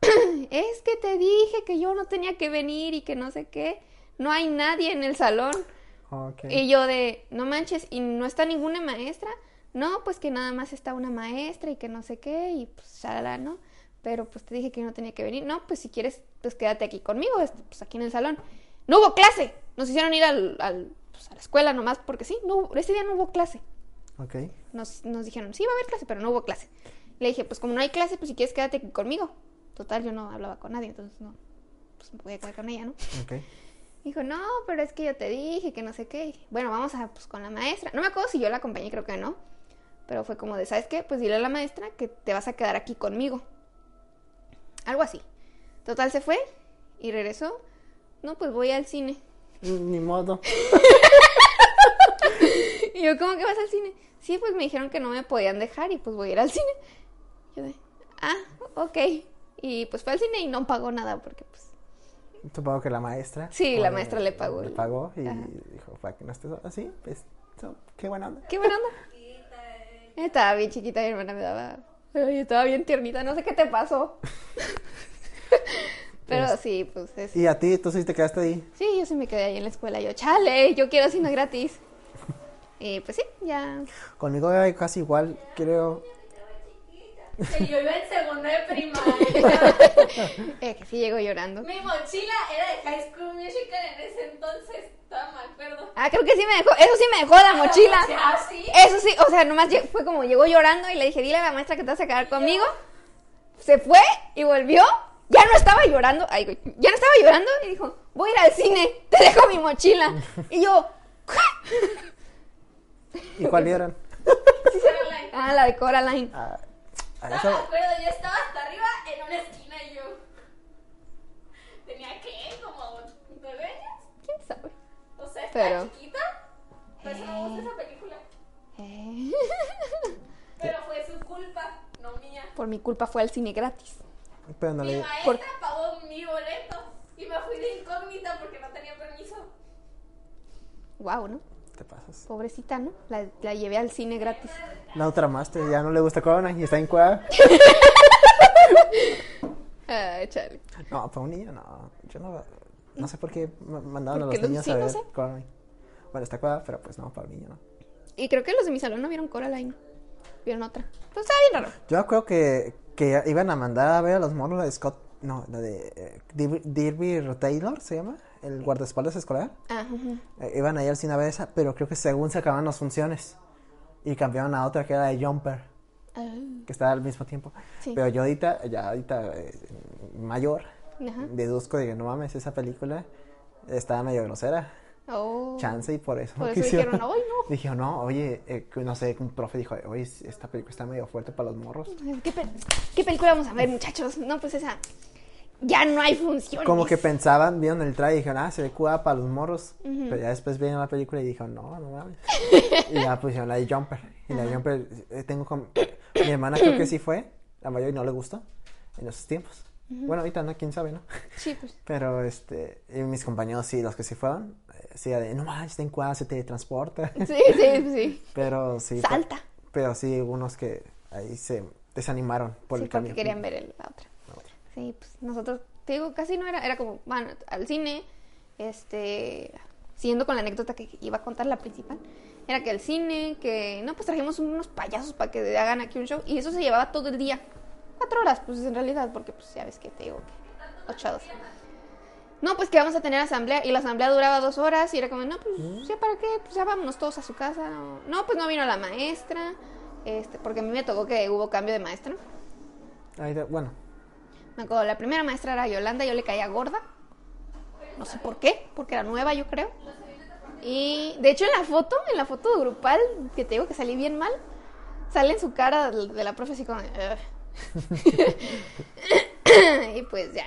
es que te dije que yo no tenía que venir y que no sé qué. No hay nadie en el salón. Ok. Y yo de, no manches, ¿y no está ninguna maestra? No, pues que nada más está una maestra y que no sé qué, y pues shalala, ¿no? Pero pues te dije que no tenía que venir. No, pues si quieres, pues quédate aquí conmigo, pues aquí en el salón. No hubo clase. Nos hicieron ir al, al, pues, a la escuela nomás porque sí, no, hubo- ese día no hubo clase. Ok. Nos, nos dijeron, sí va a haber clase, pero no hubo clase. Le dije, pues como no hay clase, pues si quieres quédate aquí conmigo. Total, yo no hablaba con nadie, entonces no, pues me podía quedar con ella, ¿no? Ok. Dijo, no, pero es que yo te dije que no sé qué. Bueno, vamos a, pues, con la maestra. No me acuerdo si yo la acompañé, creo que no. Pero fue como de, ¿sabes qué? Pues dile a la maestra que te vas a quedar aquí conmigo. Algo así. Total, se fue y regresó. No, pues voy al cine. Ni modo. Y yo, ¿cómo que vas al cine? Sí, pues me dijeron que no me podían dejar y pues voy a ir al cine. Yo de, ah, ok. Y pues fue al cine y no pagó nada porque pues... Supongo que la maestra. Sí, la maestra le pagó Le pagó y Ajá. dijo, para que no estés así, pues, so, qué buena onda. ¿Qué buena onda? Estaba bien chiquita, mi hermana me daba. Estaba bien tiernita, no sé qué te pasó. Pero Es- sí, pues es. Y a ti, tú sí te quedaste ahí. Sí, yo sí me quedé ahí en la escuela. Yo, chale, yo quiero cine gratis. Y pues sí, ya. Conmigo era casi igual, creo. Que yo iba en segundo de primaria. Eh, que sí llego llorando. Mi mochila era de High School Musical en ese entonces. Todavía me acuerdo. Ah, creo que sí me dejó. Eso sí me dejó la mochila. Ah, sí. Eso sí, o sea, nomás fue como llegó llorando y le dije, dile a la maestra que te vas a quedar conmigo. Se fue y volvió. Ya no estaba llorando. Ay, güey, ya no estaba llorando y dijo, voy a ir al cine, te dejo mi mochila. Y yo, ¿Y cuál eran? Caroline. ah, la de Coraline. Ah, No eso- me acuerdo, yo estaba hasta arriba en una esquina y yo. ¿Tenía qué? ¿Como nueve años? ¿Quién sabe? O sea, estaba Pero- chiquita. Por eso no me gusta esa película. Eh, Pero fue su culpa, no mía. Por mi culpa fue al cine gratis. pero no Mi le... maestra por- pagó mi boleto y me fui de incógnita porque no tenía permiso. Wow, ¿no? Te pasas. Pobrecita, ¿no? La, la llevé al cine gratis. La otra máster ya no le gusta Corona y está en cuadra. Ah, chale. No, para un niño no. Yo no. No sé por qué ma- mandaban a los niños sí, a no ver sé. Coraline. Bueno, está cuadrada, pero pues no, para un niño no. Y creo que los de mi salón no vieron Coraline. Vieron otra. Pues estaba bien raro. Yo creo que, que iban a mandar a ver a los monos de Scott. No, la de eh, Dir- Dirby Taylor se llama, el guardaespaldas escolar. Ah. Eh, iban a ir al cine a ver esa, pero creo que según se acababan las funciones. Y cambiaron a otra que era de Jumper, Ah, que estaba al mismo tiempo. Sí. Pero yo ahorita, ya ahorita eh, mayor, deduzco de que no mames, esa película estaba medio grosera. Oh. Chance y por eso. Por no eso quisieron. dijeron, "Ay, no". Dijeron, no, oye, eh, no sé, un profe dijo, oye, esta película está medio fuerte para los morros. ¿Qué, pe- qué película vamos a ver, muchachos? No, pues esa. Ya no hay funciones. Como que pensaban, vieron el trailer y dijeron, ah, se ve cuidada para los morros. Pero ya después vieron la película y dijeron, no, no mames. y ya pusieron la de Jumper. Y la de Jumper, eh, tengo con... Mi hermana creo que sí fue, la mayor y no le gustó en esos tiempos. Bueno, ahorita no, quién sabe, ¿no? Sí, pues. Pero, este, y mis compañeros sí, los que sí fueron, eh, sí, de, no manches, está en cuadra, se teletransporta. Sí, sí, sí. Pero sí. Salta. Pero, pero sí, unos que ahí se desanimaron por sí, el porque cambio. querían ver el- la otra. Sí, pues nosotros, te digo, casi no era, era como, van al cine, este, siguiendo con la anécdota que iba a contar la principal, era que el cine, que, no, pues trajimos unos payasos para que hagan aquí un show, y eso se llevaba todo el día, cuatro horas, pues en realidad, porque pues ya ves que te digo que ocho horas. No, pues que vamos a tener asamblea, y la asamblea duraba dos horas, y era como, no, pues, ¿ya para qué? Pues ya vámonos todos a su casa. No, pues no vino la maestra, este, porque a mí me tocó que hubo cambio de maestra. Ahí bueno, Me la primera maestra era Yolanda, yo le caía gorda. No sé por qué, porque era nueva, yo creo. Y de hecho en la foto, en la foto grupal, que te digo que salí bien mal, sale en su cara de la profe así como... y pues ya,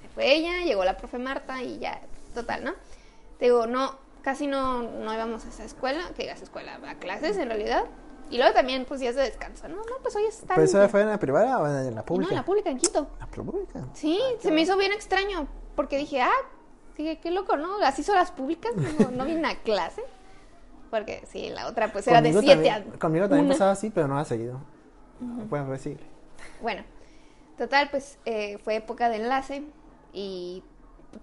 se fue ella, llegó la profe Marta y ya, total, ¿no? Te digo, no, casi no, no íbamos a esa escuela, que a esa escuela, a clases en realidad. Y luego también, pues días de descanso, ¿no? No, pues hoy está... ¿pero eso fue en la privada o en la No, pública? en la pública, en Quito. La pública. Sí, se me hizo bien extraño, porque dije, ah, qué loco, ¿no? Así son las públicas, no, no vine a clase. Porque sí, la otra pues era de Conmigo 7 a Conmigo también una. pasaba así, pero no ha seguido. Bueno, pues sí. Bueno, total, pues eh, fue época de enlace y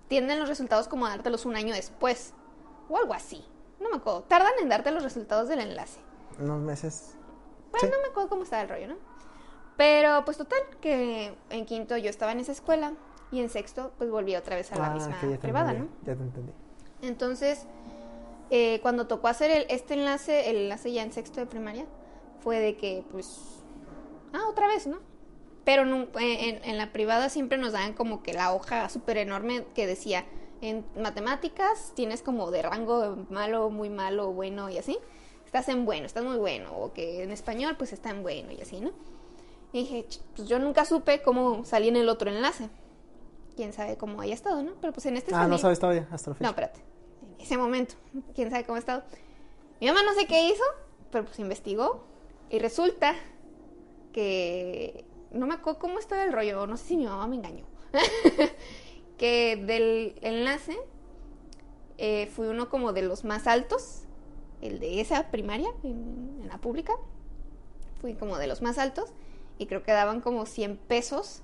tienden los resultados como a dártelos un año después, o algo así. No me acuerdo, tardan en darte los resultados del enlace. Unos meses. Bueno, Sí. no me acuerdo cómo estaba el rollo, ¿no? Pero pues total, que en quinto yo estaba en esa escuela y en sexto pues volví otra vez a la Ah, misma que ya te privada, entendí, ¿no? Ya te entendí. Entonces, eh, cuando tocó hacer el, este enlace, el enlace ya en sexto de primaria, fue de que, pues, ah, otra vez, ¿no? Pero eh, en, en la privada siempre nos daban como que la hoja súper enorme que decía, en matemáticas tienes como de rango malo, muy malo, bueno y así. Estás en bueno, estás muy bueno. O que en español pues está en bueno y así, ¿no? Y dije, "Ch, pues yo nunca supe cómo salí en el otro enlace. Quién sabe cómo haya estado, ¿no? Pero pues en este Ah, no sabes todavía, hasta la fecha. No, espérate. En ese momento, quién sabe cómo ha estado. Mi mamá no sé qué hizo, pero pues investigó. Y resulta que. No me acuerdo cómo estaba el rollo, no sé si mi mamá me engañó. que del enlace eh, fui uno como de los más altos, el de esa primaria, en, en la pública. Fui como de los más altos y creo que daban como 100 pesos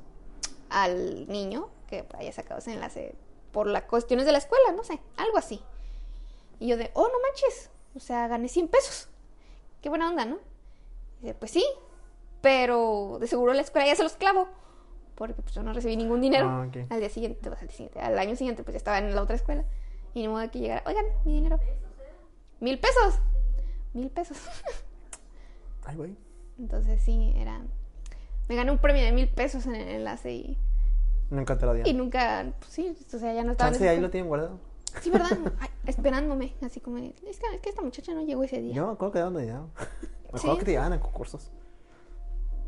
al niño que haya sacado ese enlace por las cuestiones de la escuela, no sé, algo así. Y yo de, oh, no manches, o sea, gané 100 pesos. Qué buena onda, ¿no? Y dice, pues sí, pero de seguro la escuela ya se los clavo, porque pues yo no recibí ningún dinero. Ah. Al día siguiente, pues, al, día siguiente, al año siguiente, pues ya estaba en la otra escuela. Y ni modo de que llegara, oigan, mi dinero. Mil pesos. Mil pesos. Ay, güey. Entonces sí, era... Me gané un premio de mil pesos en el enlace y, Nunca te lo y dieron. nunca, pues sí, o sea, ya no estaba Chance ahí lo tienen guardado. Sí, ¿verdad? Ay, esperándome, así como, es que, es que esta muchacha no llegó ese día. Yo me acuerdo que daban dinero. Me Sí. acuerdo que te llevaban a concursos.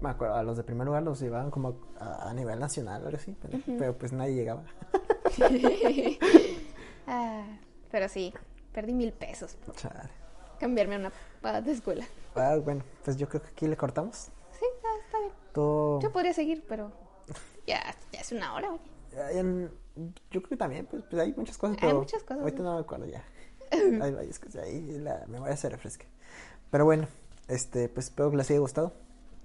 Me acuerdo, a los de primer lugar los llevaban como a, a nivel nacional algo así. Pero, pero pues nadie llegaba. Ah, pero sí, perdí mil pesos por Chale. cambiarme a una paga de escuela. Ah, bueno, pues yo creo que aquí le cortamos. Sí, está, está bien. Yo podría seguir, pero ya, ya es una hora, oye. Ya- ya n- yo creo que también, pues, pues hay muchas cosas, Hay pero muchas cosas, ahorita no me acuerdo ya. Hay varias cosas ahí, la memoria se refresca. Pero bueno, este, pues espero que les haya gustado.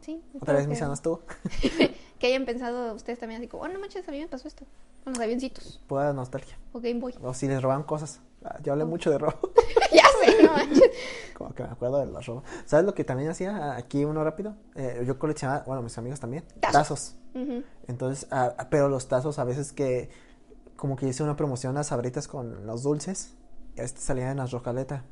Sí. Otra vez que- sana estuvo. Que hayan pensado ustedes también así como, oh, no manches, a mí me pasó esto. Con los avioncitos. Pueda nostalgia. O Game Boy. O si les roban cosas. Ah, Yo hablé mucho de robo. ya sé, no manches. Como que me acuerdo de los robos. ¿Sabes lo que también hacía aquí uno rápido? Eh, yo coleccionaba, bueno, mis amigos también, Tazos. tazos. Ujú. Entonces, ah, pero los tazos a veces que, como que hice una promoción a sabritas con los dulces, este salían en las rocaletas,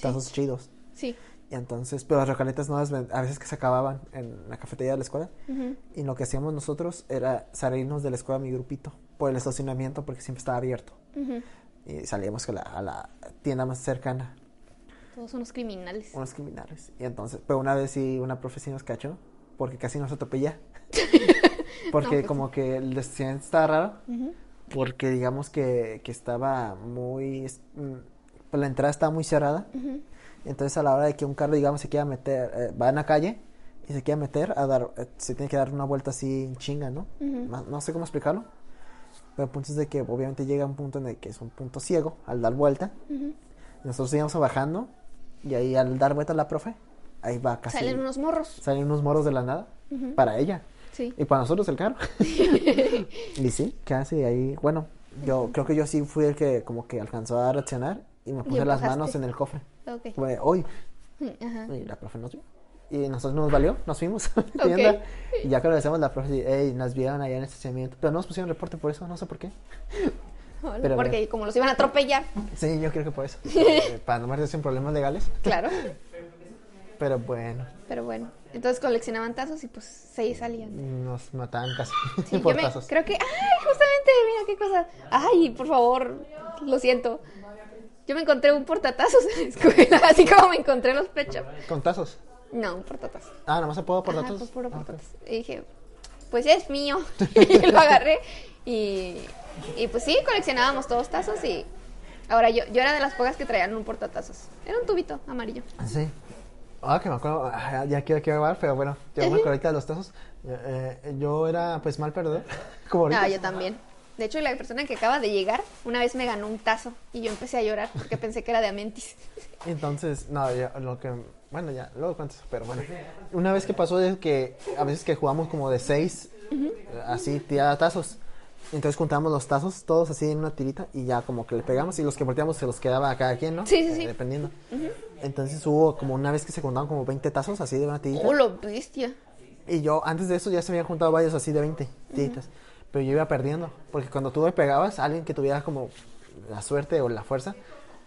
tazos chidos. Sí. Y entonces, pero las rocaletas ven- a veces que se acababan en la cafetería de la escuela. Ujú. Y lo que hacíamos nosotros era salirnos de la escuela, mi grupito, por el estacionamiento, porque siempre estaba abierto. Ujú. Y salíamos a la, a la tienda más cercana, Todos unos criminales. unos criminales. Y entonces, pero una vez sí, una profe sí nos cachó, porque casi nos atropella. porque pues como que el estacionamiento estaba raro, porque digamos que, que estaba muy... mm, pues la entrada estaba muy cerrada. Entonces a la hora de que un carro, digamos, se quiera meter, eh, va en la calle y se quiera meter a dar, eh, se tiene que dar una vuelta así en chinga, ¿no? No sé cómo explicarlo. Pero el punto es de que obviamente llega un punto en el que es un punto ciego al dar vuelta. Nosotros íbamos bajando y ahí al dar vuelta la profe, ahí va casi... Salen unos morros. salen unos moros de la nada para ella. Sí. Y para nosotros el carro. y sí, casi ahí, bueno, yo creo que yo sí fui el que como que alcanzó a reaccionar y me puse las manos en el cofre. Ok. Fue, hoy, y la profe nos vio. Y nosotros nos valió, nos fuimos a la tienda. Y ya que regresamos, la profe hey, nos vieron allá en el estacionamiento. Pero no nos pusieron reporte por eso, no sé por qué. Pero Porque bueno. como los iban a atropellar. Sí, yo creo que por eso. Eh, Para no meterse en problemas legales. Claro. Pero bueno, Pero bueno. Entonces coleccionaban tazos y pues seis salían. nos mataban casi Sí, por yo me, tazos. creo que, ay, justamente, mira qué cosa. Ay, por favor, lo siento. Yo me encontré un portatazos en la escuela, así como me encontré los pechos. Con tazos. No, un portatazos. Ah, nada más se puedo por tazos. pues, puro Ah, ok. portatazos. Y dije, pues es mío. y lo agarré y, y pues sí, coleccionábamos todos tazos y ahora yo, yo era de las pocas que traían un portatazos. Era un tubito amarillo. Sí. Ah, que me acuerdo, ah, ya quiero que hablar, pero bueno, yo me acuerdo ahorita de los tazos. Eh, eh, yo era pues mal perdedor, como ahorita. Ah, yo también. De hecho, la persona que acaba de llegar una vez me ganó un tazo y yo empecé a llorar porque pensé que era de Amentis. Entonces, no, lo que, bueno, ya, luego cuento eso, pero bueno. Una vez que pasó es que a veces que jugamos como de seis, eh, así, tirada tazos. Entonces juntamos los tazos, todos así en una tirita, y ya como que le pegamos, y los que volteamos se los quedaba a cada quien, ¿no? Sí, sí, Eh, sí. dependiendo. Entonces hubo como una vez que se juntaron como 20 tazos así de una tirita. ¡Oh, lo bestia! Y yo, antes de eso, ya se habían juntado varios así de 20 tiritas. Pero yo iba perdiendo. Porque cuando tú le pegabas a alguien que tuviera como la suerte o la fuerza,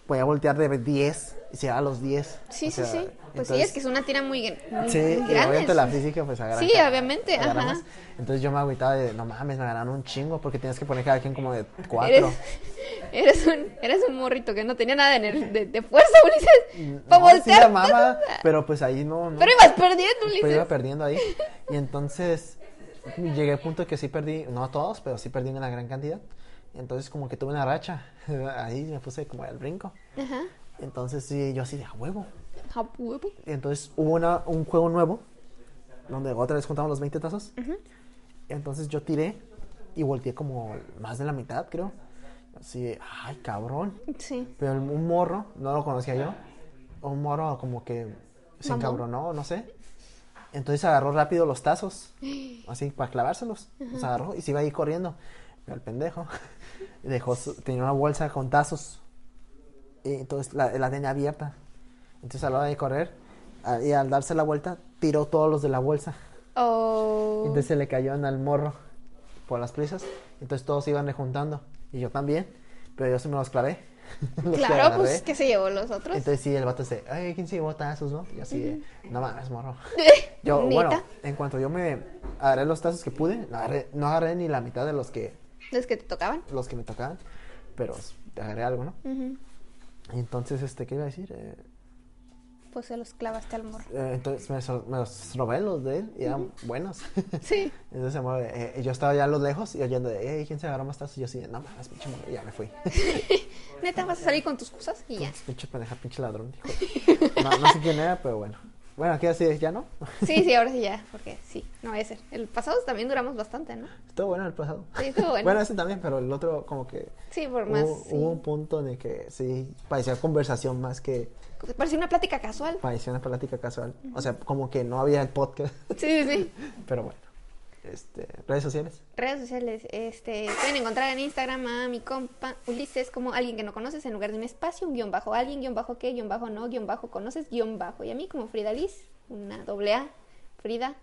podía voltear de 10 y se a los 10. Sí, O sea, sí, sí. Pues sí, entonces- es que es una tira muy, muy, Sí, y grande. obviamente la física, pues agarra. Sí, obviamente, agarra ajá. más. Entonces yo me agüitaba de, no mames, me ganaron un chingo porque tienes que poner cada quien como de Eres, 4. eres, un, eres un morrito que no tenía nada de, de, de fuerza, Ulises. Para No, sí voltear. la amaba, pero pues ahí no, no. Pero ibas perdiendo, Pero Ulises. iba perdiendo ahí. Y entonces llegué al punto de que sí perdí, no todos, pero sí perdí una gran cantidad. Entonces como que tuve una racha. Ahí me puse como al brinco. Ajá. Entonces sí, yo así de a huevo. A huevo. Entonces hubo una, un juego nuevo donde otra vez contamos los 20 tazos. Entonces yo tiré y volteé como más de la mitad, creo. Así ay, cabrón. Sí. Pero un morro, no lo conocía yo. Un morro como que se encabronó, no sé. Entonces agarró rápido los tazos, así para clavárselos. Los agarró y se iba ahí corriendo. Pero el pendejo dejó su- tenía una bolsa con tazos. Y entonces la, la tenía abierta. Entonces a la hora de correr, a- y al darse la vuelta, tiró todos los de la bolsa. Oh. Entonces se le cayó al morro por las prisas. Entonces todos se iban rejuntando. Y yo también. Pero yo sí me los clavé. Claro, pues que se llevó los otros. Entonces sí, el vato dice, ay, ¿quién se llevó tazos, no? Y así de, no mames, morro. Yo, bueno, en cuanto yo me agarré los tazos que pude, no agarré, no agarré ni la mitad de los que, Los que te tocaban. los que me tocaban, pero agarré algo, ¿no? Ujú. Y entonces, este, ¿qué iba a decir? Eh, Pues se los clavaste al morro. eh, entonces me, so- me los robé los de él y eran buenos. Sí. entonces se mueve, eh, yo estaba ya a lo lejos y oyendo de, hey, ¿quién se agarró más tazos? Y yo así, no mames, pinche morro", y ya me fui. Neta, vas a salir con tus cosas y ya. pinche pendeja, pinche ladrón, hijo. No, no sé quién era, pero bueno. Bueno, aquí así ya no. Sí, sí, ahora sí ya, porque sí, no ser. El pasado también duramos bastante, ¿no? Estuvo bueno el pasado. Sí, estuvo bueno. Bueno, ese también, pero el otro como que Sí, por más. hubo, sí. hubo un punto en el que sí parecía conversación más que Parecía una plática casual. parecía una plática casual. O sea, como que no había el podcast, Sí, sí, sí. pero bueno. Este, redes sociales. Redes sociales, este, pueden encontrar en Instagram a mi compa Ulises como alguien que no conoces en lugar de un espacio, un guion bajo alguien, guion bajo qué, guion bajo no, guion bajo conoces, guion bajo. Y a mí como Frida Liz, una doble A, Frida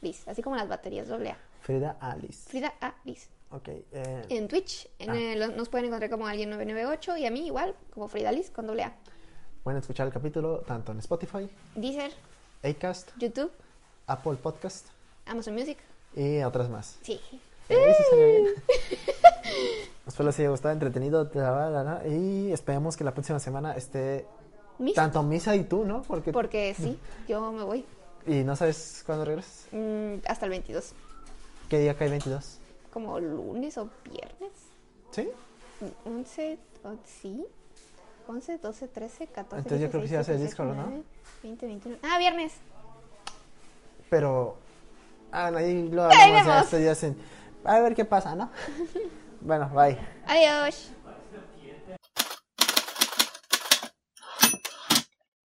Liz, así como las baterías doble A. Frida Alice. Frida A Liz. Ok. eh, En Twitch en Ah. nos pueden encontrar como alguien 998 y a mí igual como Frida Liz con doble A. pueden escuchar el capítulo tanto en Spotify, Deezer, Acast, YouTube, Apple Podcast Amazon Music. y otras más. Sí. Eh, sí salió bien. Espero les haya gustado, entretenido. Y esperemos que la próxima semana esté Misa. tanto Misa y tú, ¿no? Porque, Porque sí, yo me voy Y no sabes cuándo regresas. mm, hasta el 22. ¿Qué día cae 22? Como lunes o viernes. ¿Sí? 11, o- sí. 11, 12, 13, 14. Entonces yo creo que sí 16, Discord, ¿no? 19, 20, 21. Ah, viernes. Pero. Ah, ahí lo hablamos ya vemos. estos días en- A ver qué pasa, ¿no? bueno, bye. Adiós.